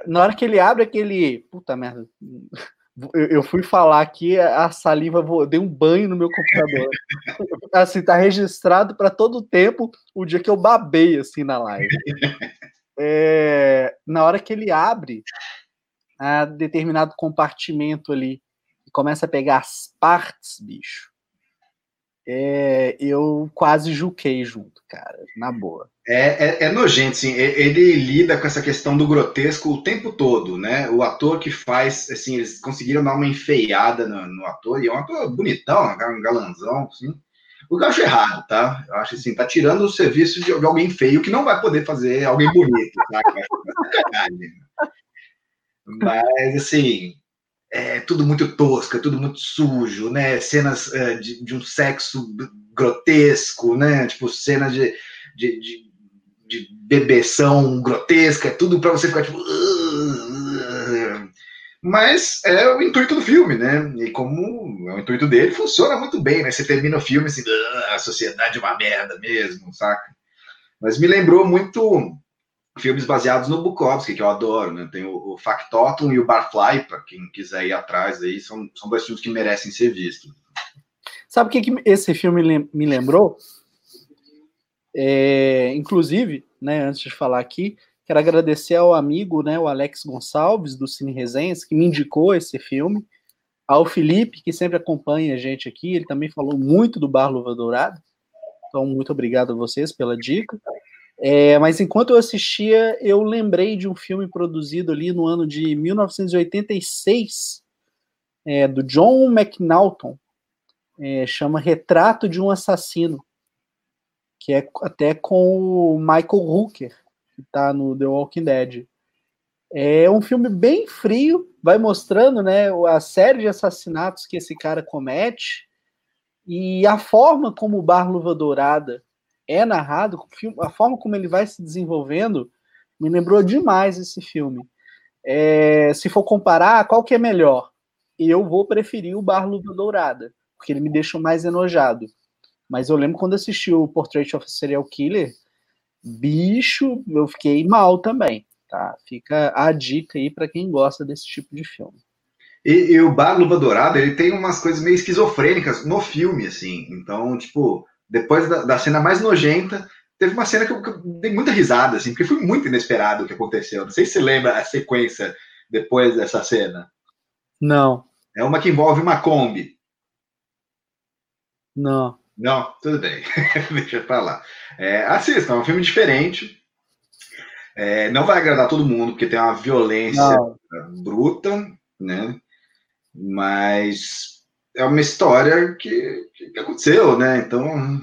Na hora que ele abre aquele. Puta merda. Eu, fui falar aqui, a saliva dei um banho no meu computador. *laughs* assim, tá registrado para todo o tempo o dia que eu babei assim na live. É, na hora que ele abre a determinado compartimento ali e começa a pegar as partes, bicho. É, eu quase juquei junto, cara, na boa. É, é, é, nojento, sim. Ele lida com essa questão do grotesco o tempo todo, né? O ator que faz, assim, eles conseguiram dar uma enfeiada no, no ator, e é um ator bonitão, um galanzão, assim. O que eu acho errado, tá? Eu acho assim, tá tirando o serviço de, de alguém feio que não vai poder fazer alguém bonito, tá? Mas, assim, é tudo muito tosco, é tudo muito sujo, né? Cenas uh, de, de, um sexo grotesco, né? Tipo, cenas de, de, de, de bebeção grotesca, é tudo para você ficar tipo. Mas é o intuito do filme, né? E como é o intuito dele, funciona muito bem, né? Você termina o filme assim, a sociedade é uma merda mesmo, saca? Mas me lembrou muito filmes baseados no Bukowski, que eu adoro, né? Tem o, o Factotum e o Barfly, para quem quiser ir atrás aí, são, são dois filmes que merecem ser vistos. Sabe o que, que esse filme me lembrou? É, inclusive, né, antes de falar aqui, quero agradecer ao amigo, né, o Alex Gonçalves, do Cine Resenhas, que me indicou esse filme, ao Felipe, que sempre acompanha a gente aqui, ele também falou muito do Bar Luva Dourada, então muito obrigado a vocês pela dica. É, mas enquanto eu assistia, eu lembrei de um filme produzido ali no ano de 1986, é, do John McNaughton, é, chama Retrato de um Assassino, que é até com o Michael Hooker, que está no The Walking Dead. É um filme bem frio, vai mostrando né, a série de assassinatos que esse cara comete e a forma como o Bar Luva Dourada é narrado, a forma como ele vai se desenvolvendo, me lembrou demais esse filme. É, se for comparar, qual que é melhor? Eu vou preferir o Bar Luva Dourada, porque ele me deixa mais enojado. Mas eu lembro quando assisti o Portrait of a Serial Killer, bicho, eu fiquei mal também. Tá? Fica a dica aí para quem gosta desse tipo de filme. E, e, o Bar Luva Dourada, ele tem umas coisas meio esquizofrênicas no filme, assim. Então, tipo, depois da, da, cena mais nojenta, teve uma cena que eu, que eu, dei muita risada, assim, porque foi muito inesperado o que aconteceu. Não sei se você lembra a sequência depois dessa cena. Não. É uma que envolve uma Kombi. Não. Não, tudo bem. *laughs* Deixa eu falar. É, assista, é um filme diferente. É, não vai agradar todo mundo, porque tem uma violência não. bruta, né? Mas é uma história que, que, aconteceu, né? Então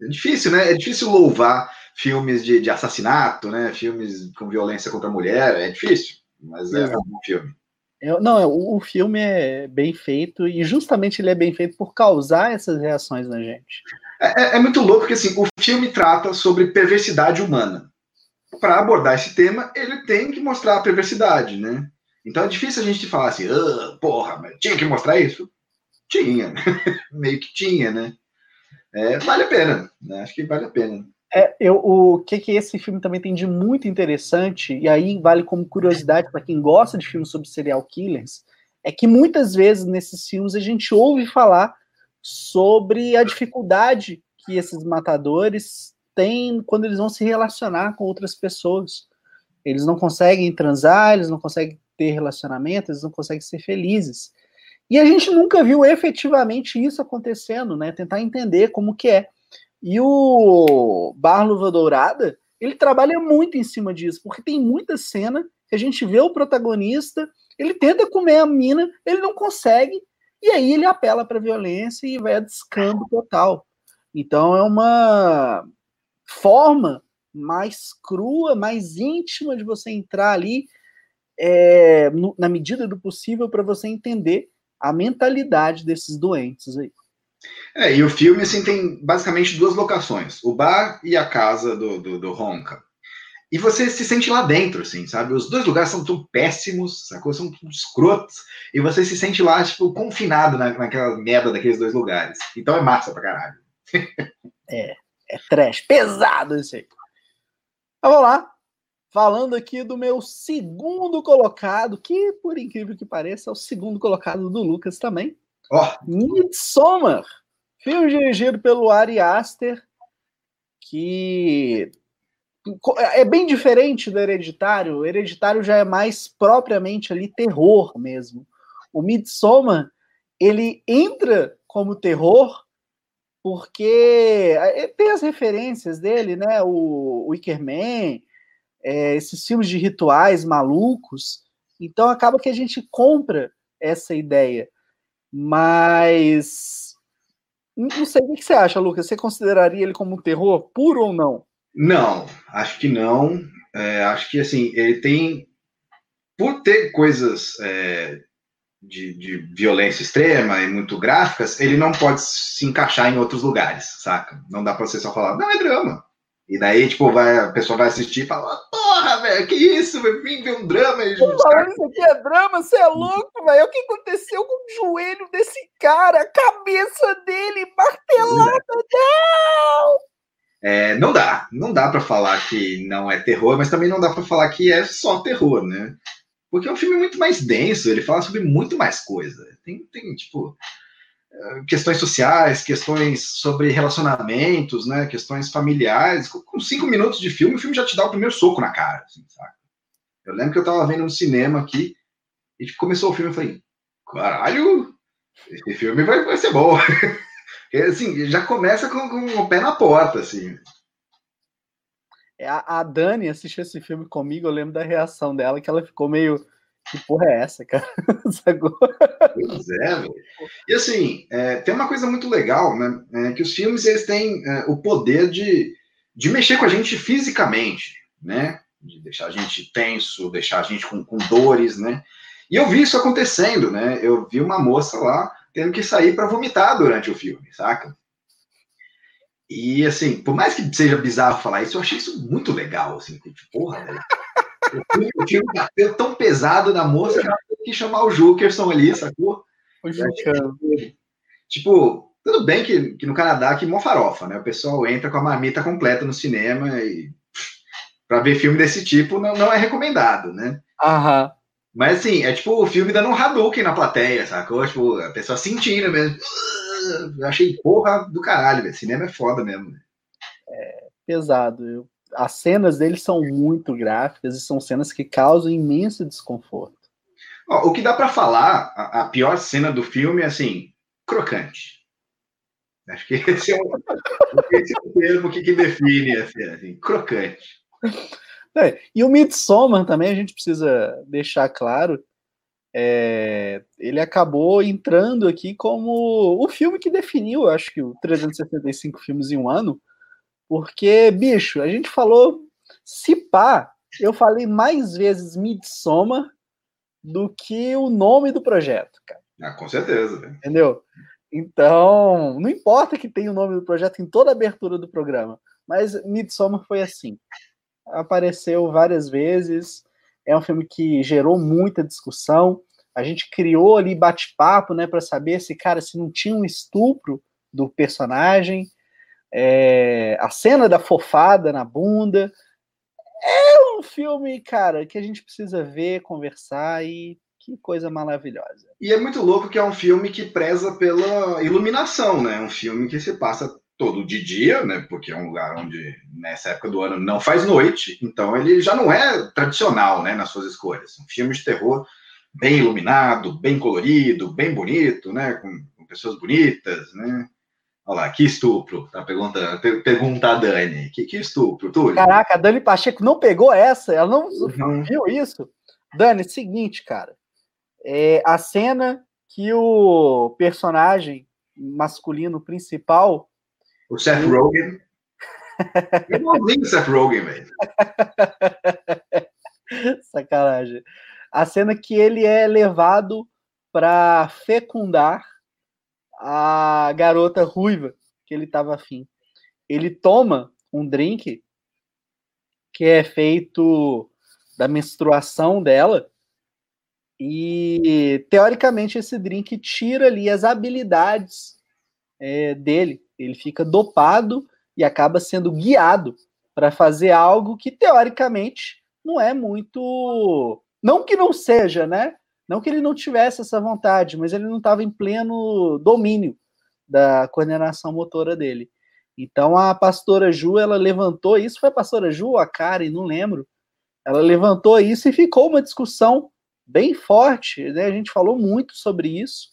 é difícil, né? É difícil louvar filmes de, de assassinato, né? Filmes com violência contra a mulher, é difícil, mas é, é um bom filme. É, não, é, o, o filme é bem feito e justamente ele é bem feito por causar essas reações na gente. É, é, é muito louco porque assim, o filme trata sobre perversidade humana. Para abordar esse tema, ele tem que mostrar a perversidade, né? Então é difícil a gente falar assim, ah, porra, mas tinha que mostrar isso. Tinha, *laughs* meio que tinha, né? É, vale a pena, né? Acho que vale a pena. É, eu, o que, que esse filme também tem de muito interessante, e aí vale como curiosidade para quem gosta de filmes sobre serial killers, é que muitas vezes nesses filmes a gente ouve falar sobre a dificuldade que esses matadores têm quando eles vão se relacionar com outras pessoas. Eles não conseguem transar, eles não conseguem ter relacionamento, eles não conseguem ser felizes. E a gente nunca viu efetivamente isso acontecendo, né? Tentar entender como que é. E o Barluva Dourada, ele trabalha muito em cima disso, porque tem muita cena que a gente vê o protagonista, ele tenta comer a mina, ele não consegue, e aí ele apela para violência e vai a descambo total. Então é uma forma mais crua, mais íntima de você entrar ali, é, no, na medida do possível, para você entender a mentalidade desses doentes aí. É, e o filme, assim, tem basicamente duas locações. O bar e a casa do, do, do Honka. E você se sente lá dentro, assim, sabe? Os dois lugares são tão péssimos, sacou? São tudo escrotos. E você se sente lá, tipo, confinado na, naquela merda daqueles dois lugares. Então é massa pra caralho. *laughs* é, é trash. Pesado isso aí. Mas vamos lá. Falando aqui do meu segundo colocado, que, por incrível que pareça, é o segundo colocado do Lucas também. Oh. Midsommar. Filme dirigido pelo Ari Aster, que é bem diferente do Hereditário. O Hereditário já é mais propriamente ali terror mesmo. O Midsommar, ele entra como terror porque é, tem as referências dele, né? O Wickerman, é, esses filmes de rituais malucos. Então acaba que a gente compra essa ideia. Mas não sei o que você acha, Lucas. Você consideraria ele como um terror puro ou não? Não, acho que não. É, acho que assim, ele tem. Por ter coisas é, de, de, violência extrema e muito gráficas, ele não pode se encaixar em outros lugares, saca? Não dá pra você só falar, não, é drama. E daí, tipo, vai, a pessoa vai assistir e fala, porra, velho, que isso? Vir ver um drama aí, Pô, isso aqui é drama, você é louco, velho. O que aconteceu com o joelho desse cara? A cabeça dele martelada, não! É, não dá, não dá para falar que não é terror, mas também não dá para falar que é só terror, né? Porque é um filme muito mais denso, ele fala sobre muito mais coisa. Tem, tem tipo, questões sociais, questões sobre relacionamentos, né? Questões familiares. Com cinco minutos de filme, o filme já te dá o primeiro soco na cara, assim? Eu lembro que eu tava vendo no cinema aqui, e começou o filme, eu falei, caralho, esse filme vai, vai ser bom. *laughs* assim, já começa com, com, o pé na porta, assim. É, a, a Dani assistiu esse filme comigo, eu lembro da reação dela, que ela ficou meio. Que porra é essa, cara? *laughs* pois é, velho. E assim, é, tem uma coisa muito legal, né? É que os filmes eles têm é, o poder de, de mexer com a gente fisicamente, né? De deixar a gente tenso, deixar a gente com, com dores, né? E eu vi isso acontecendo, né? Eu vi uma moça lá tendo que sair para vomitar durante o filme, saca? E assim, por mais que seja bizarro falar isso, eu achei isso muito legal, assim, tipo, porra, velho. O filme bateu tão pesado na moça que ela teve que chamar o Jukerson ali, sacou? O. Tipo, tudo bem que, que no Canadá que mó farofa, né? O pessoal entra com a marmita completa no cinema e para ver filme desse tipo não, não é recomendado, né? Aham. Mas assim, é tipo o filme dando um Hadouken na plateia, sacou? Tipo, a pessoa sentindo mesmo. Eu achei porra do caralho, velho. Cinema é foda mesmo. É pesado. Eu, as cenas dele são muito gráficas e são cenas que causam imenso desconforto. Ó, o que dá para falar, a, a, pior cena do filme é assim, crocante. Acho que *laughs* esse é o, esse é o termo que, que define assim, assim crocante. É, e o Midsommar também a gente precisa deixar claro. É, ele acabou entrando aqui como o filme que definiu, acho que o 365 filmes em um ano, porque, bicho, a gente falou, se pá, eu falei mais vezes Midsommar do que o nome do projeto, cara. Ah, com certeza. Né? Entendeu? Então, não importa que tenha o nome do projeto em toda a abertura do programa, mas Midsommar foi assim apareceu várias vezes. É um filme que gerou muita discussão. A gente criou ali bate-papo, né, para saber se, cara, se não tinha um estupro do personagem. É, a cena da fofada na bunda. É um filme, cara, que a gente precisa ver, conversar e que coisa maravilhosa. E é muito louco que é um filme que preza pela iluminação, né? Um filme que se passa todo de dia, né? Porque é um lugar onde nessa época do ano não faz noite, então ele já não é tradicional, né? Nas suas escolhas. Um filme de terror bem iluminado, bem colorido, bem bonito, né? Com, com pessoas bonitas, né? Olha lá, que estupro, tá perguntando, pergunta a Dani, que, que estupro, Túlio? Caraca, a Dani Pacheco não pegou essa, ela não uhum. viu isso. Dani, seguinte, cara, é a cena que o personagem masculino principal o Seth Rogen. *laughs* Eu não o Seth Rogen, velho. *laughs* Sacanagem. A cena que ele é levado para fecundar a garota ruiva que ele tava afim. Ele toma um drink que é feito da menstruação dela e teoricamente esse drink tira ali as habilidades é, dele. Ele fica dopado e acaba sendo guiado para fazer algo que teoricamente não é muito, não que não seja, né? Não que ele não tivesse essa vontade, mas ele não estava em pleno domínio da coordenação motora dele. Então a pastora Ju, ela levantou isso, foi a pastora Ju ou a Karen, não lembro. Ela levantou isso e ficou uma discussão bem forte, né? A gente falou muito sobre isso.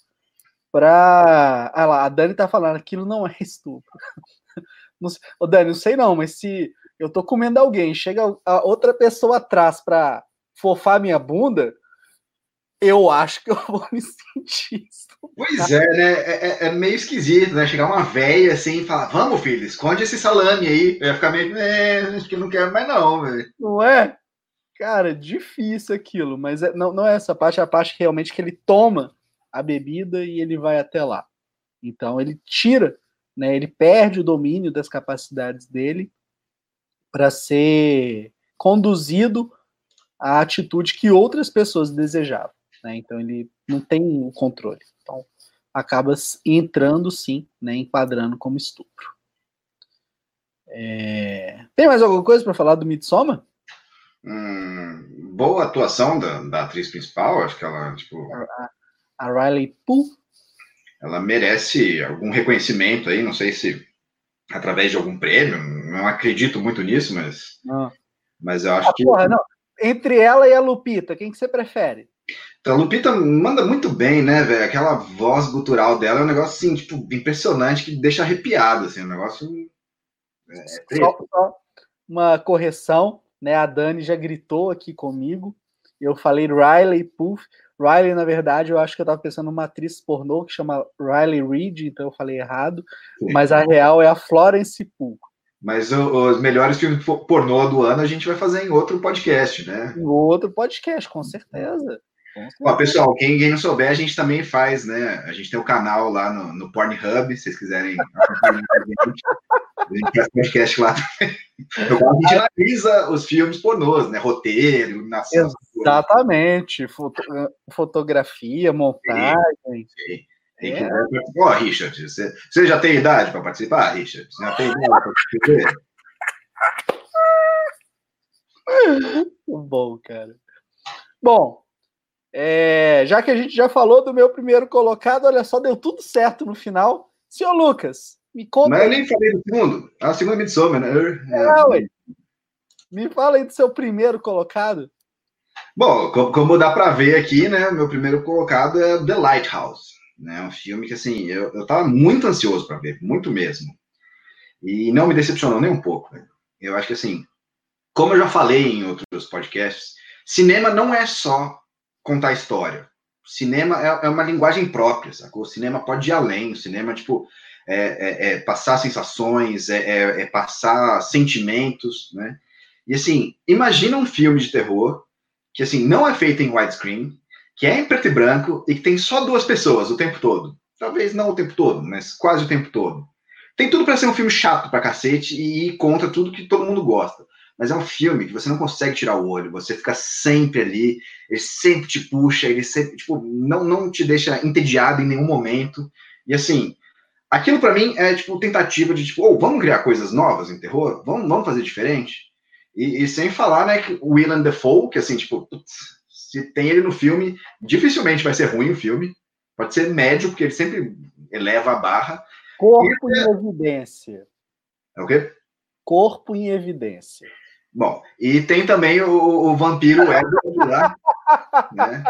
Para, ah lá, a Dani tá falando, aquilo não é *laughs* estupro. Não sei, ô Dani, não sei não, mas se eu tô comendo alguém, chega outra pessoa atrás para fofar minha bunda, eu acho que eu vou me sentir Pois é, né? É, é, é, meio esquisito, né? Chegar uma velha assim e falar: Vamos, filho, esconde esse salame aí. Eu ia ficar meio, é, acho que não quero mais, não, velho. Não é? Cara, difícil aquilo, mas é, não, não é essa parte, é a parte que realmente que ele toma a bebida e ele vai até lá. Então ele tira, né? Ele perde o domínio das capacidades dele para ser conduzido à atitude que outras pessoas desejavam. Né? Então ele não tem o controle. Então acaba entrando sim, né, enquadrando como estupro. É... Tem mais alguma coisa para falar do Midsommar? Hum, boa atuação da, da, atriz principal, acho que ela, tipo... A, a Riley Pooh. Ela merece algum reconhecimento aí, não sei se através de algum prêmio, não acredito muito nisso, mas... Mas eu acho ah, que... Porra, não. Entre ela e a Lupita, quem que você prefere? Então, a Lupita manda muito bem, né, velho? Aquela voz gutural dela é um negócio, assim, tipo, impressionante, que deixa arrepiado, assim, um negócio... É, só, só uma correção, né? A Dani já gritou aqui comigo. Eu falei Riley Puff. Riley, na verdade, eu acho que eu tava pensando numa atriz pornô que chama Riley Reid, então eu falei errado. Sim. Mas a real é a Florence Pugh. Mas os melhores filmes pornô do ano a gente vai fazer em outro podcast, né? Em outro podcast, com certeza. Ó, pessoal, quem, quem, não souber, a gente também faz, né? A gente tem o um canal lá no, no Pornhub, se vocês quiserem a gente faz podcast lá também. a gente analisa os filmes pornôs, né? Roteiro, iluminação. Exatamente. Foto, fotografia, montagem. Sim. Tem que... Ó, Richard, você, você já tem idade para participar, Richard? Você já tem idade para participar? *laughs* Bom, cara. Bom, é, já que a gente já falou do meu primeiro colocado, olha só, deu tudo certo no final. Senhor Lucas, me conta. Mas eu nem falei do segundo. A segunda Midsommar, né? É, ué. Me fala aí do seu primeiro colocado. Bom, como dá para ver aqui, né? Meu primeiro colocado é The Lighthouse. Né, um filme que, assim, eu, eu tava muito ansioso para ver, muito mesmo. E não me decepcionou nem um pouco. Né? Eu acho que, assim, como eu já falei em outros podcasts, cinema não é só contar história. Cinema é, é uma linguagem própria, sacou? O cinema pode ir além. O cinema, tipo, é, é, é passar sensações, é, é, é, passar sentimentos, né? E, assim, imagina um filme de terror que, assim, não é feito em widescreen, que é em preto e branco e que tem só duas pessoas o tempo todo. Talvez não o tempo todo, mas quase o tempo todo. Tem tudo para ser um filme chato pra cacete e contra tudo que todo mundo gosta mas é um filme que você não consegue tirar o olho, você fica sempre ali, ele sempre te puxa, ele sempre, tipo, não, não te deixa entediado em nenhum momento. E assim, aquilo para mim é tipo tentativa de tipo, oh, vamos criar coisas novas em terror, vamos, vamos fazer diferente. E, e sem falar, né, que o Willem Dafoe, que assim, tipo, putz, se tem ele no filme, dificilmente vai ser ruim o filme. Pode ser médio, porque ele sempre eleva a barra. Corpo e, em é... evidência. É o quê? Corpo em evidência. Bom, e tem também o, o vampiro Edward lá, né?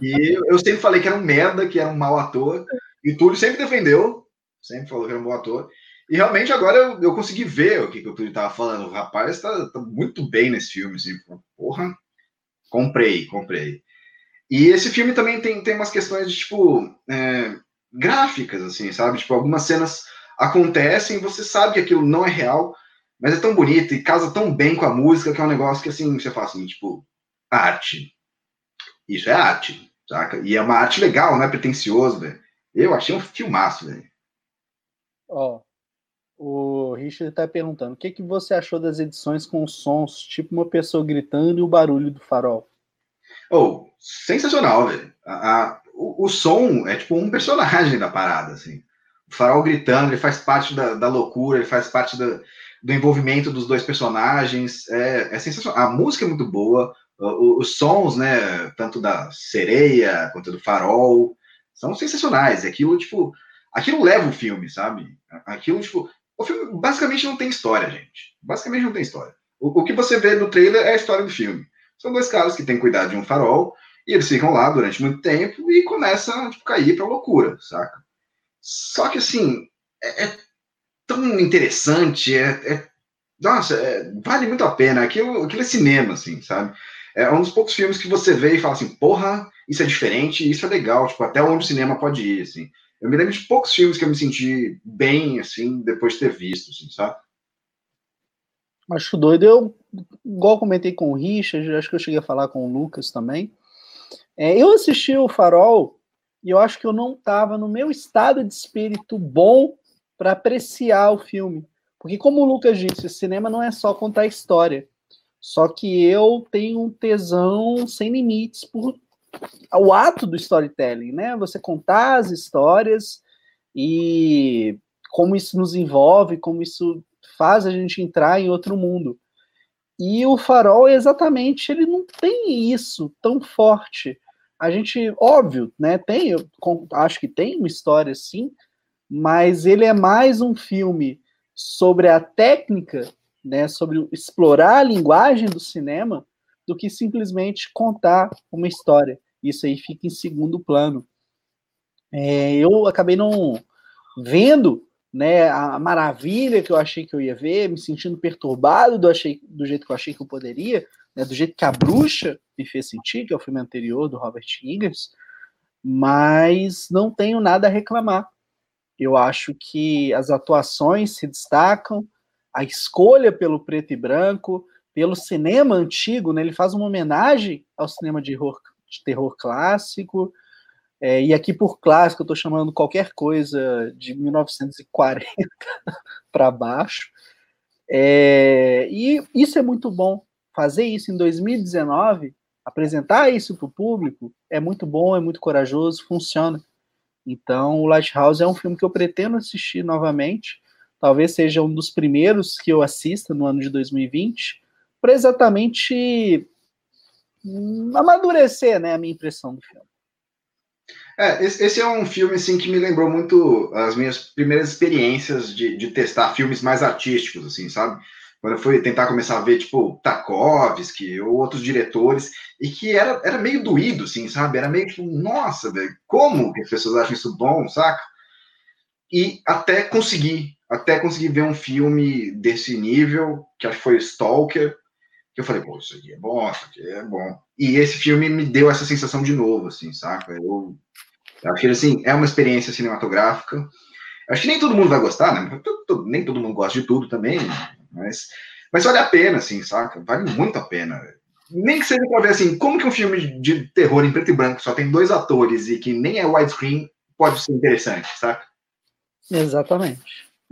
E eu sempre falei que era um merda, que era um mau ator, e Túlio sempre defendeu, sempre falou que era um bom ator. E realmente agora eu, eu consegui ver o que, que o Túlio estava falando. O rapaz está tá muito bem nesse filme, assim, porra, comprei, comprei. E esse filme também tem, tem umas questões de, tipo, é, gráficas, assim, sabe? Tipo, algumas cenas acontecem, você sabe que aquilo não é real, mas é tão bonito e casa tão bem com a música que é um negócio que assim, você fala assim, tipo, arte. Isso é arte, saca? E é uma arte legal, não é pretencioso, velho. Eu achei um filmaço, velho. Ó, o Richard está perguntando: o que, que você achou das edições com sons, tipo uma pessoa gritando e o barulho do farol? Oh, sensacional, velho. O, o, som é tipo um personagem da parada, assim. O farol gritando, ele faz parte da, da loucura, ele faz parte da, do envolvimento dos dois personagens. É, é sensacional. A música é muito boa, os, sons, né, tanto da sereia quanto do farol, são sensacionais. Aquilo, tipo, aquilo leva o filme, sabe? Aquilo, tipo, o filme basicamente não tem história, gente. Basicamente não tem história. O, o que você vê no trailer é a história do filme. São dois caras que têm cuidado de um farol e eles ficam lá durante muito tempo e começam a tipo, cair pra loucura, saca? Só que assim, é, é tão interessante, é, é nossa, é, vale muito a pena. Aquilo, aquilo é cinema, assim, sabe? É um dos poucos filmes que você vê e fala assim, porra, isso é diferente, isso é legal, tipo, até onde o cinema pode ir, assim. Eu me lembro de poucos filmes que eu me senti bem, assim, depois de ter visto, assim, sabe? Acho doido. Eu, igual comentei com o Richard, acho que eu cheguei a falar com o Lucas também. É, eu assisti o Farol e eu acho que eu não estava no meu estado de espírito bom para apreciar o filme. Porque, como o Lucas disse, cinema não é só contar história. Só que eu tenho um tesão sem limites por o ato do storytelling, né? Você contar as histórias e como isso nos envolve, como isso faz a gente entrar em outro mundo. E o Farol, exatamente, ele não tem isso tão forte. A gente, óbvio, né, tem, eu acho que tem uma história sim, mas ele é mais um filme sobre a técnica, né, sobre explorar a linguagem do cinema, do que simplesmente contar uma história. Isso aí fica em segundo plano. É, eu acabei não vendo né, a maravilha que eu achei que eu ia ver, me sentindo perturbado do, achei, do jeito que eu achei que eu poderia, né, do jeito que a bruxa me fez sentir, que é o filme anterior do Robert Eggers, mas não tenho nada a reclamar. Eu acho que as atuações se destacam, a escolha pelo preto e branco, pelo cinema antigo, né, ele faz uma homenagem ao cinema de terror, de terror clássico, é, e aqui por clássico eu estou chamando qualquer coisa de 1940 *laughs* para baixo. É, e isso é muito bom. Fazer isso em 2019, apresentar isso para o público, é muito bom, é muito corajoso, funciona. Então, o Lighthouse é um filme que eu pretendo assistir novamente. Talvez seja um dos primeiros que eu assista no ano de 2020, para exatamente amadurecer né, a minha impressão do filme. É, esse é um filme assim que me lembrou muito as minhas primeiras experiências de, de testar filmes mais artísticos, assim, sabe? Quando eu fui tentar começar a ver, tipo, Tarkovsky ou outros diretores, e que era, era meio doído, assim, sabe? Era meio tipo, nossa, velho, como que as pessoas acham isso bom, saca? E até conseguir, até conseguir ver um filme desse nível, que acho que foi Stalker, que eu falei, pô, isso aqui é bom, isso aqui é bom. E esse filme me deu essa sensação de novo, assim, saca? Eu, eu acho que, assim, é uma experiência cinematográfica. Acho que nem todo mundo vai gostar, né? Nem todo mundo gosta de tudo também, mas, mas vale a pena, assim, saca? Vale muito a pena. Nem que seja pra ver, assim, como que um filme de terror em preto e branco só tem dois atores e que nem é widescreen pode ser interessante, saca? Exatamente.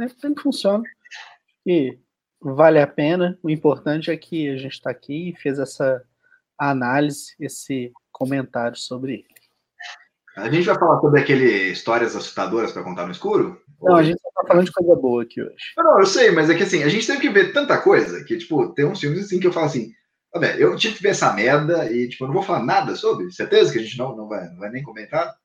É que funciona. E vale a pena. O importante é que a gente está aqui e fez essa análise, esse comentário sobre ele. A gente vai falar sobre aquele histórias assustadoras para contar no escuro? Não, a gente só tá falando de coisa boa aqui hoje. Não, não, eu sei, mas é que assim, a gente teve que ver tanta coisa que, tipo, tem uns filmes assim que eu falo assim, eu tive que ver essa merda e, tipo, eu não vou falar nada sobre, certeza que a gente não, não, vai, não vai nem comentar?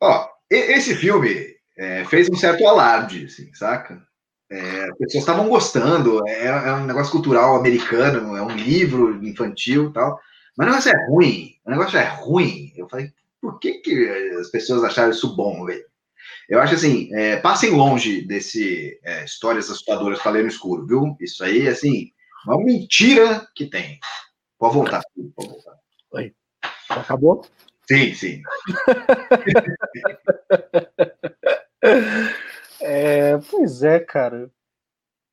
Ó, esse filme é, fez um certo alarde, assim, saca? É, as pessoas estavam gostando, é, é, um negócio cultural americano, é um livro infantil tal. Mas o negócio é ruim, o negócio é ruim. Eu falei, por que, que as pessoas acharam isso bom, velho? Eu acho assim, é, passem longe desse é, histórias assustadoras para ler no escuro, viu? Isso aí, assim, uma mentira que tem. Pode voltar, pode voltar. Oi. Acabou? Sim, sim. *laughs* é, pois é, cara.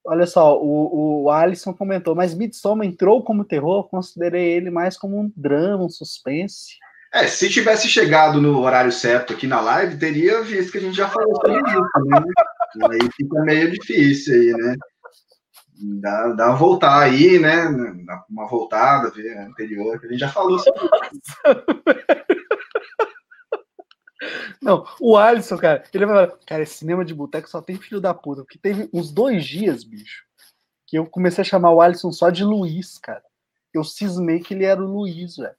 Olha só, o, o Alisson comentou, mas Midsommar entrou como terror, considerei ele mais como um drama, um suspense. É, se tivesse chegado no horário certo aqui na live, teria visto que a gente já falou sobre isso, né? *laughs* Aí fica meio difícil aí, né? Dá, dá uma voltar aí, né? Dá uma voltada, ver anterior, que a gente já falou sobre isso. *laughs* Não, o Alisson, cara, ele vai falar, cara, esse cinema de boteco só tem filho da puta, porque teve uns dois dias, bicho, que eu comecei a chamar o Alisson só de Luiz, cara. Eu cismei que ele era o Luiz, velho.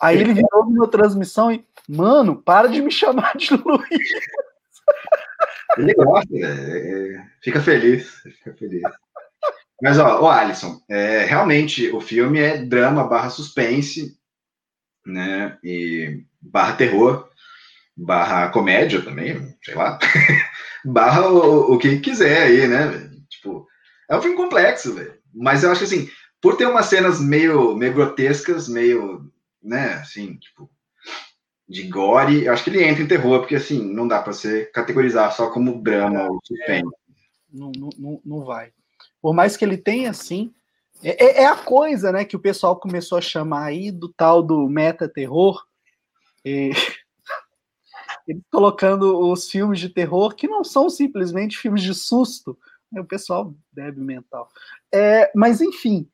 Aí ele virou na transmissão e, mano, para de me *laughs* chamar de Luiz. Ele gosta, é, é, fica feliz, fica feliz. Mas, ó, o Alisson, é, realmente o filme é drama barra suspense, né, e barra terror, barra comédia também, sei lá, *laughs* barra o, o, que quiser aí, né, tipo, é um filme complexo, velho, mas eu acho que, assim, por ter umas cenas meio, meio grotescas, meio né, assim, tipo, de gore, eu acho que ele entra em terror, porque assim, não dá para você categorizar só como drama ou suspense. Não, não, não vai. Por mais que ele tenha, assim, é, é, é, a coisa, né, que o pessoal começou a chamar aí do tal do meta-terror, e... ele colocando os filmes de terror, que não são simplesmente filmes de susto, né, o pessoal deve mental. É, mas, enfim,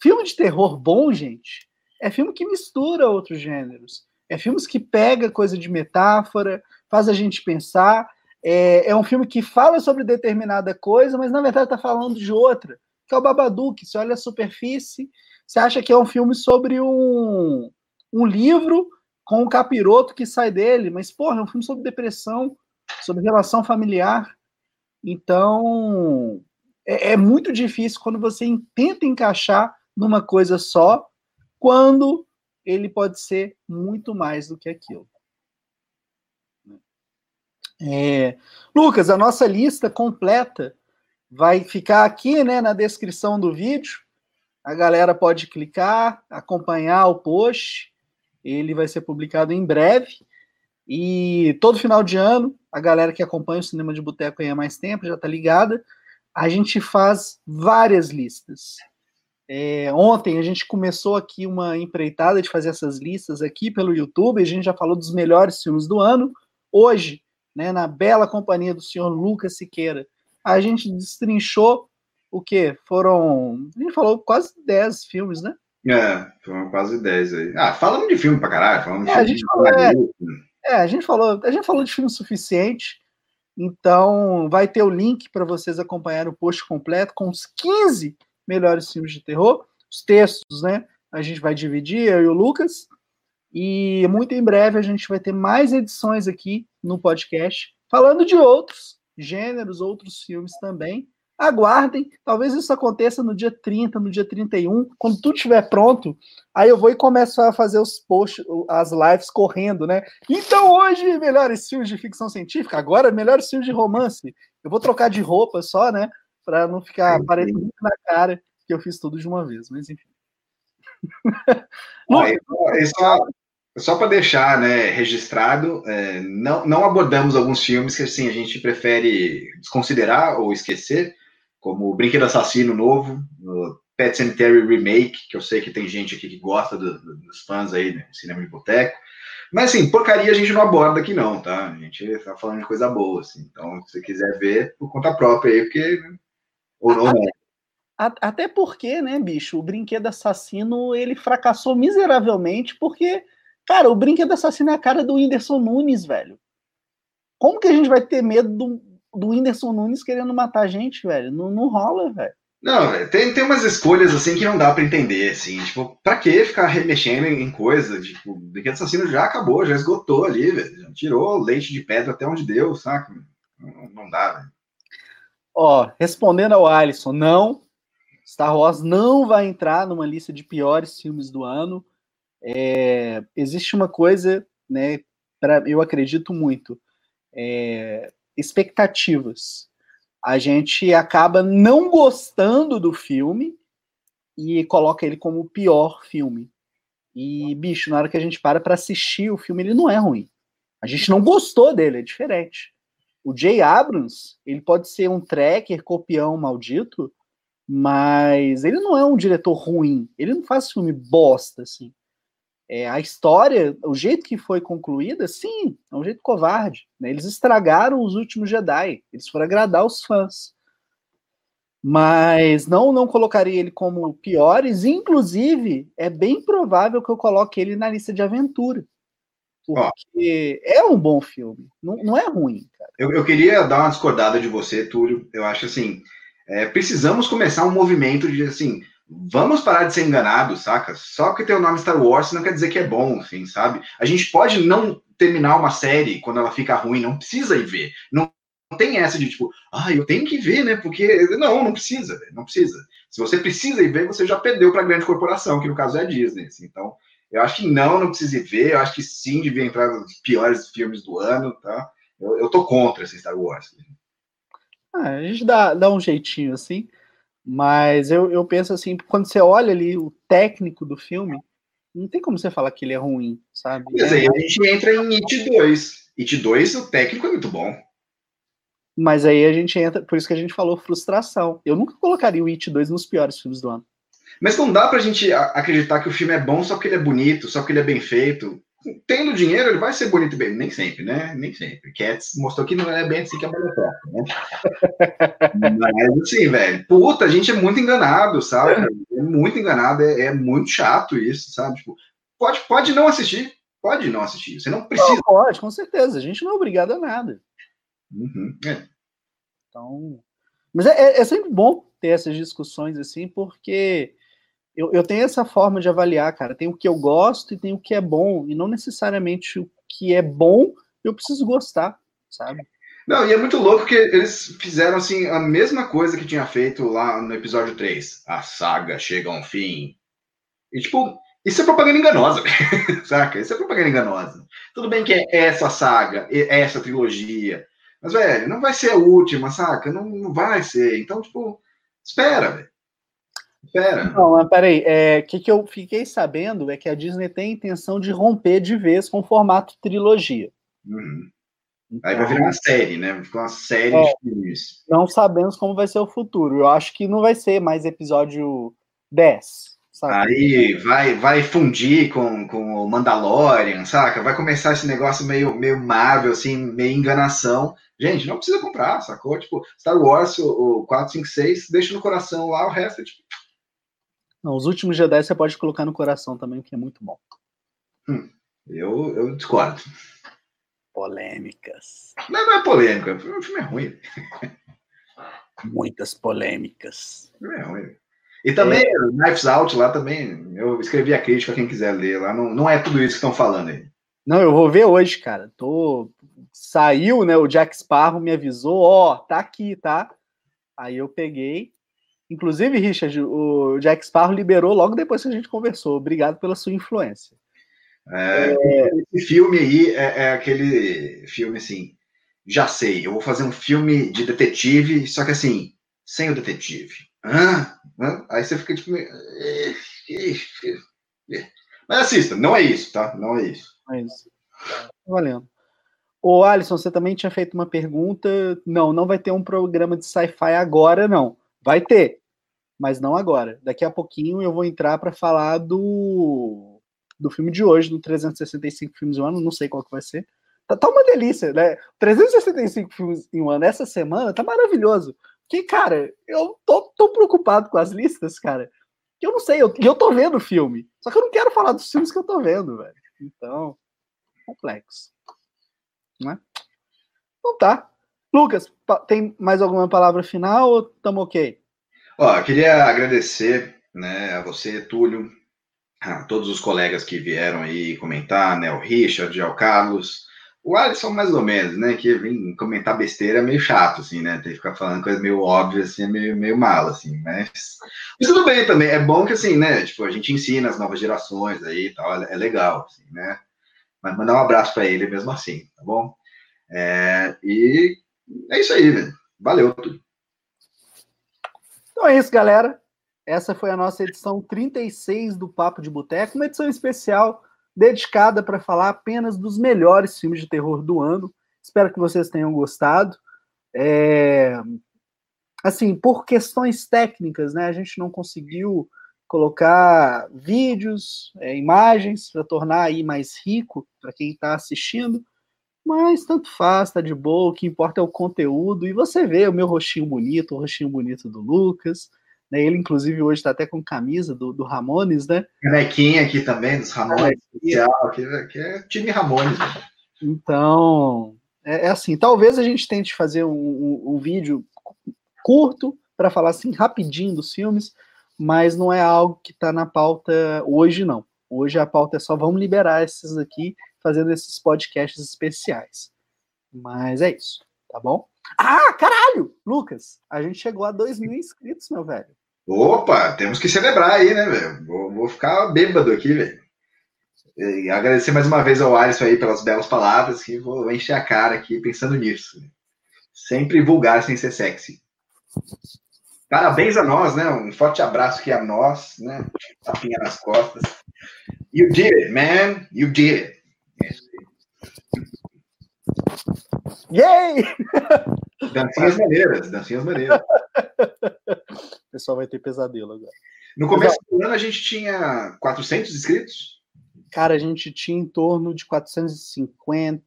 filme de terror bom, gente, é filme que mistura outros gêneros. É filmes que pega coisa de metáfora, faz a gente pensar. É, é um filme que fala sobre determinada coisa, mas na verdade está falando de outra. Que é o Babadook. Você olha a superfície, você acha que é um filme sobre um, um livro com um capiroto que sai dele, mas, porra, é um filme sobre depressão, sobre relação familiar. Então, é, é muito difícil quando você tenta encaixar numa coisa só quando ele pode ser muito mais do que aquilo. É, Lucas, a nossa lista completa vai ficar aqui né, na descrição do vídeo. A galera pode clicar, acompanhar o post. Ele vai ser publicado em breve. E todo final de ano, a galera que acompanha o Cinema de Boteco há mais tempo já está ligada. A gente faz várias listas. É, ontem a gente começou aqui uma empreitada de fazer essas listas aqui pelo YouTube, a gente já falou dos melhores filmes do ano. Hoje, né, na bela companhia do senhor Lucas Siqueira, a gente destrinchou o que? Foram. A gente falou quase 10 filmes, né? É, foram quase 10 aí. Ah, falando de filme pra caralho, falando de é, filme. A gente falou, é, é, a gente falou, a gente falou de filme suficiente. Então, vai ter o link para vocês acompanharem o post completo com os 15 melhores filmes de terror. Os textos, né? A gente vai dividir, eu e o Lucas. E muito em breve a gente vai ter mais edições aqui no podcast, falando de outros gêneros, outros filmes também. Aguardem, talvez isso aconteça no dia 30, no dia 31, quando tudo estiver pronto. Aí eu vou e começo a fazer os posts, as lives correndo, né? Então hoje, melhores filmes de ficção científica, agora melhores filmes de romance. Eu vou trocar de roupa só, né? para não ficar parecendo muito na cara que eu fiz tudo de uma vez, mas enfim. *laughs* É só, só para deixar né, registrado, é, não, não abordamos alguns filmes que assim, a gente prefere desconsiderar ou esquecer, como o Brinquedo Assassino Novo, o Pet Cemetery Remake, que eu sei que tem gente aqui que gosta do, do, dos fãs aí do cinema de boteco. Mas assim, porcaria a gente não aborda aqui não, tá? A gente tá falando de coisa boa, assim. Então, se você quiser ver, por conta própria aí, porque ou não, até, até porque, né, bicho, o brinquedo assassino ele fracassou miseravelmente porque, cara, o brinquedo assassino é a cara do Whindersson Nunes, velho. Como que a gente vai ter medo do, do Whindersson Nunes querendo matar a gente, velho? Não, não rola, velho. Não, tem, tem umas escolhas assim que não dá para entender, assim, tipo, pra que ficar remexendo em coisa? Tipo, o brinquedo assassino já acabou, já esgotou ali, velho. Já tirou leite de pedra até onde deu, saca? Não, não dá, velho. Ó, respondendo ao Alisson, não. Star Wars não vai entrar numa lista de piores filmes do ano. É, existe uma coisa, né? Pra, eu acredito muito. É, expectativas. A gente acaba não gostando do filme e coloca ele como o pior filme. E, bicho, na hora que a gente para para assistir o filme, ele não é ruim. A gente não gostou dele, é diferente. O Jay Abrams, ele pode ser um tracker, copião maldito, mas ele não é um diretor ruim. Ele não faz filme bosta, assim. É, a história, o jeito que foi concluída, sim, é um jeito covarde. Né? Eles estragaram os últimos Jedi. Eles foram agradar os fãs. Mas não, não colocaria ele como piores. Inclusive, é bem provável que eu coloque ele na lista de aventura. Porque é um bom filme. Não, não é ruim, cara. Eu, eu queria dar uma discordada de você, Túlio. Eu acho assim. É, precisamos começar um movimento de assim. Vamos parar de ser enganados, saca? Só que tem o nome Star Wars não quer dizer que é bom, assim, sabe? A gente pode não terminar uma série quando ela fica ruim, não precisa ir ver. Não tem essa de tipo, ah, eu tenho que ver, né? Porque. Não, não precisa, não precisa. Se você precisa ir ver, você já perdeu para a grande corporação, que no caso é a Disney. Assim. Então, eu acho que não, não precisa ir ver. Eu acho que sim, devia entrar nos piores filmes do ano, tá? Eu, eu tô contra esse Star Wars. Ah, a gente dá, dá um jeitinho assim, mas eu, eu penso assim, quando você olha ali o técnico do filme, não tem como você falar que ele é ruim, sabe? Mas aí a gente entra em It 2. It 2, o técnico é muito bom. Mas aí a gente entra, por isso que a gente falou frustração. Eu nunca colocaria o It 2 nos piores filmes do ano. Mas não dá pra gente acreditar que o filme é bom só porque ele é bonito, só porque ele é bem feito. Tendo dinheiro, ele vai ser bonito bem. Nem sempre, né? Nem sempre. Cats mostrou que não é bem assim que é bonito, né? *laughs* Mas assim, velho, puta, a gente é muito enganado, sabe? É muito enganado, é, é muito chato isso, sabe? Tipo, pode, pode não assistir, pode não assistir. Você não precisa. Não, pode, com certeza. A gente não é obrigado a nada. Uhum, é. Então. Mas é, é, é sempre bom ter essas discussões assim, porque eu, eu tenho essa forma de avaliar, cara. Tem o que eu gosto e tem o que é bom. E não necessariamente o que é bom eu preciso gostar, sabe? Não, e é muito louco que eles fizeram assim a mesma coisa que tinha feito lá no episódio 3. A saga chega a um fim. E tipo, isso é propaganda enganosa, *laughs* saca? Isso é propaganda enganosa. Tudo bem que é essa saga, essa trilogia. Mas, velho, não vai ser a última, saca? Não, não vai ser. Então, tipo, espera, velho. Pera. Não, mas peraí. O é, que, que eu fiquei sabendo é que a Disney tem a intenção de romper de vez com o formato trilogia. Uhum. Então, Aí vai virar uma série, né? Vai ficar uma série é, de filmes. Não sabemos como vai ser o futuro. Eu acho que não vai ser mais episódio 10. Sabe? Aí vai, vai fundir com, com o Mandalorian, saca? Vai começar esse negócio meio, meio Marvel, assim, meio enganação. Gente, não precisa comprar, sacou? Tipo, Star Wars, o, o 4, 5, 6, deixa no coração lá, o resto é tipo, não, os últimos Jedi você pode colocar no coração também, que é muito bom. Hum, eu, eu discordo. Polêmicas. Não, não é polêmica, o filme é ruim. Muitas polêmicas. O filme é ruim. E também, é... Knives Out lá também, eu escrevi a crítica, quem quiser ler lá, não, não é tudo isso que estão falando aí. Não, eu vou ver hoje, cara. Tô... Saiu, né? O Jack Sparrow me avisou, ó, oh, tá aqui, tá? Aí eu peguei, Inclusive, Richard, o Jack Sparrow liberou logo depois que a gente conversou. Obrigado pela sua influência. É, é... Esse filme aí é, é, aquele filme assim. Já sei, eu vou fazer um filme de detetive, só que assim, sem o detetive. Hã? Aí você fica tipo. Mas assista, não é isso, tá? Não é isso. É isso. Valendo. Ô, Alisson, você também tinha feito uma pergunta. Não, não vai ter um programa de sci-fi agora, não. Vai ter, mas não agora. Daqui a pouquinho eu vou entrar para falar do, do filme de hoje, do 365 filmes em um ano, não sei qual que vai ser. Tá, tá uma delícia, né? 365 filmes em um ano essa semana tá maravilhoso. Que, cara, eu tô, tô preocupado com as listas, cara. Eu não sei, eu, eu tô vendo o filme. Só que eu não quero falar dos filmes que eu tô vendo, velho. Então, complexo. Né? Então tá. Lucas, tem mais alguma palavra final ou estamos ok? Ó, queria agradecer né, a você, Túlio, a todos os colegas que vieram aí comentar, né? O Richard, o Carlos, o Alisson mais ou menos, né? Que vem comentar besteira é meio chato, assim, né? Tem que ficar falando coisas meio óbvias, assim, é meio, meio mal, assim, mas... mas tudo bem também, é bom que, assim, né? Tipo, a gente ensina as novas gerações aí e tal, é legal, assim, né? Mas mandar um abraço para ele mesmo assim, tá bom? É, e é isso aí, velho. Valeu, Túlio. Então é isso, galera. Essa foi a nossa edição 36 do Papo de Boteco, uma edição especial dedicada para falar apenas dos melhores filmes de terror do ano. Espero que vocês tenham gostado. É... Assim, por questões técnicas, né, a gente não conseguiu colocar vídeos, é, imagens para tornar aí mais rico para quem está assistindo. Mas tanto faz, tá de boa, o que importa é o conteúdo. E você vê o meu rostinho bonito, o rostinho bonito do Lucas. Né? Ele, inclusive, hoje está até com camisa do, do Ramones, né? Canequinha aqui também, dos Ramones. Aqui, aqui é time Ramones. Então, é, é, assim, talvez a gente tente fazer um, um, um vídeo curto para falar assim rapidinho dos filmes, mas não é algo que está na pauta hoje, não. Hoje a pauta é só vamos liberar esses aqui, fazendo esses podcasts especiais. Mas é isso, tá bom? Ah, caralho! Lucas, a gente chegou a 2 mil inscritos, meu velho. Opa, temos que celebrar aí, né, velho? Vou, vou, ficar bêbado aqui, velho. E agradecer mais uma vez ao Alisson aí pelas belas palavras, que vou encher a cara aqui pensando nisso. Sempre vulgar sem ser sexy. Parabéns a nós, né? Um forte abraço aqui a nós, né? Tapinha nas costas. You did it, man. You did it. Yay! *laughs* Dancinhas maneiras, dancinhas maneiras. *laughs* O pessoal vai ter pesadelo agora. No começo do ano a gente tinha 400 inscritos? Cara, a gente tinha em torno de 450,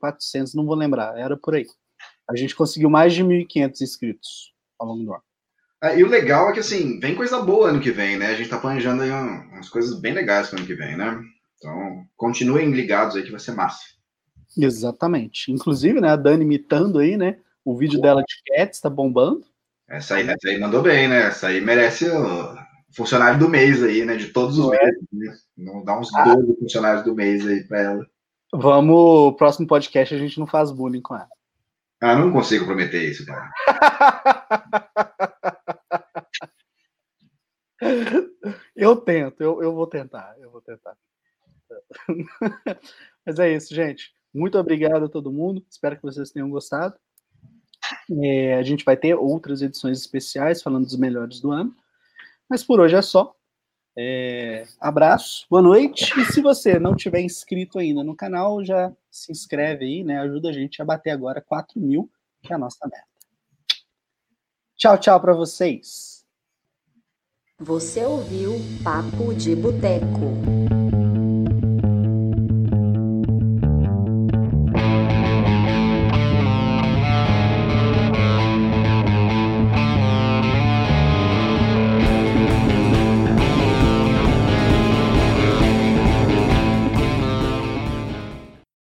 400, não vou lembrar, era por aí. A gente conseguiu mais de 1.500 inscritos ao longo do ano. Ah, e o legal é que, assim, vem coisa boa ano que vem, né? A gente tá planejando aí umas coisas bem legais pro ano que vem, né? Então, continuem ligados aí que vai ser massa. Exatamente. Inclusive, né, a Dani imitando aí, né? O vídeo dela de Cats tá bombando. Essa aí, essa aí mandou bem, né? Essa aí merece o funcionário do mês aí, né? De todos os é. meses. Né? Não dá uns ah. 12 funcionários do mês aí pra ela. Vamos, próximo podcast a gente não faz bullying com ela. Ah, não consigo prometer isso, cara. *laughs* eu tento, eu, eu vou tentar, eu vou tentar. *laughs* Mas é isso, gente. Muito obrigado a todo mundo. Espero que vocês tenham gostado. É, a gente vai ter outras edições especiais falando dos melhores do ano. Mas por hoje é só. É, abraço, boa noite. E se você não tiver inscrito ainda no canal, já se inscreve aí, né? Ajuda a gente a bater agora 4 mil, que é a nossa meta. Tchau, tchau para vocês. Você ouviu Papo de Boteco.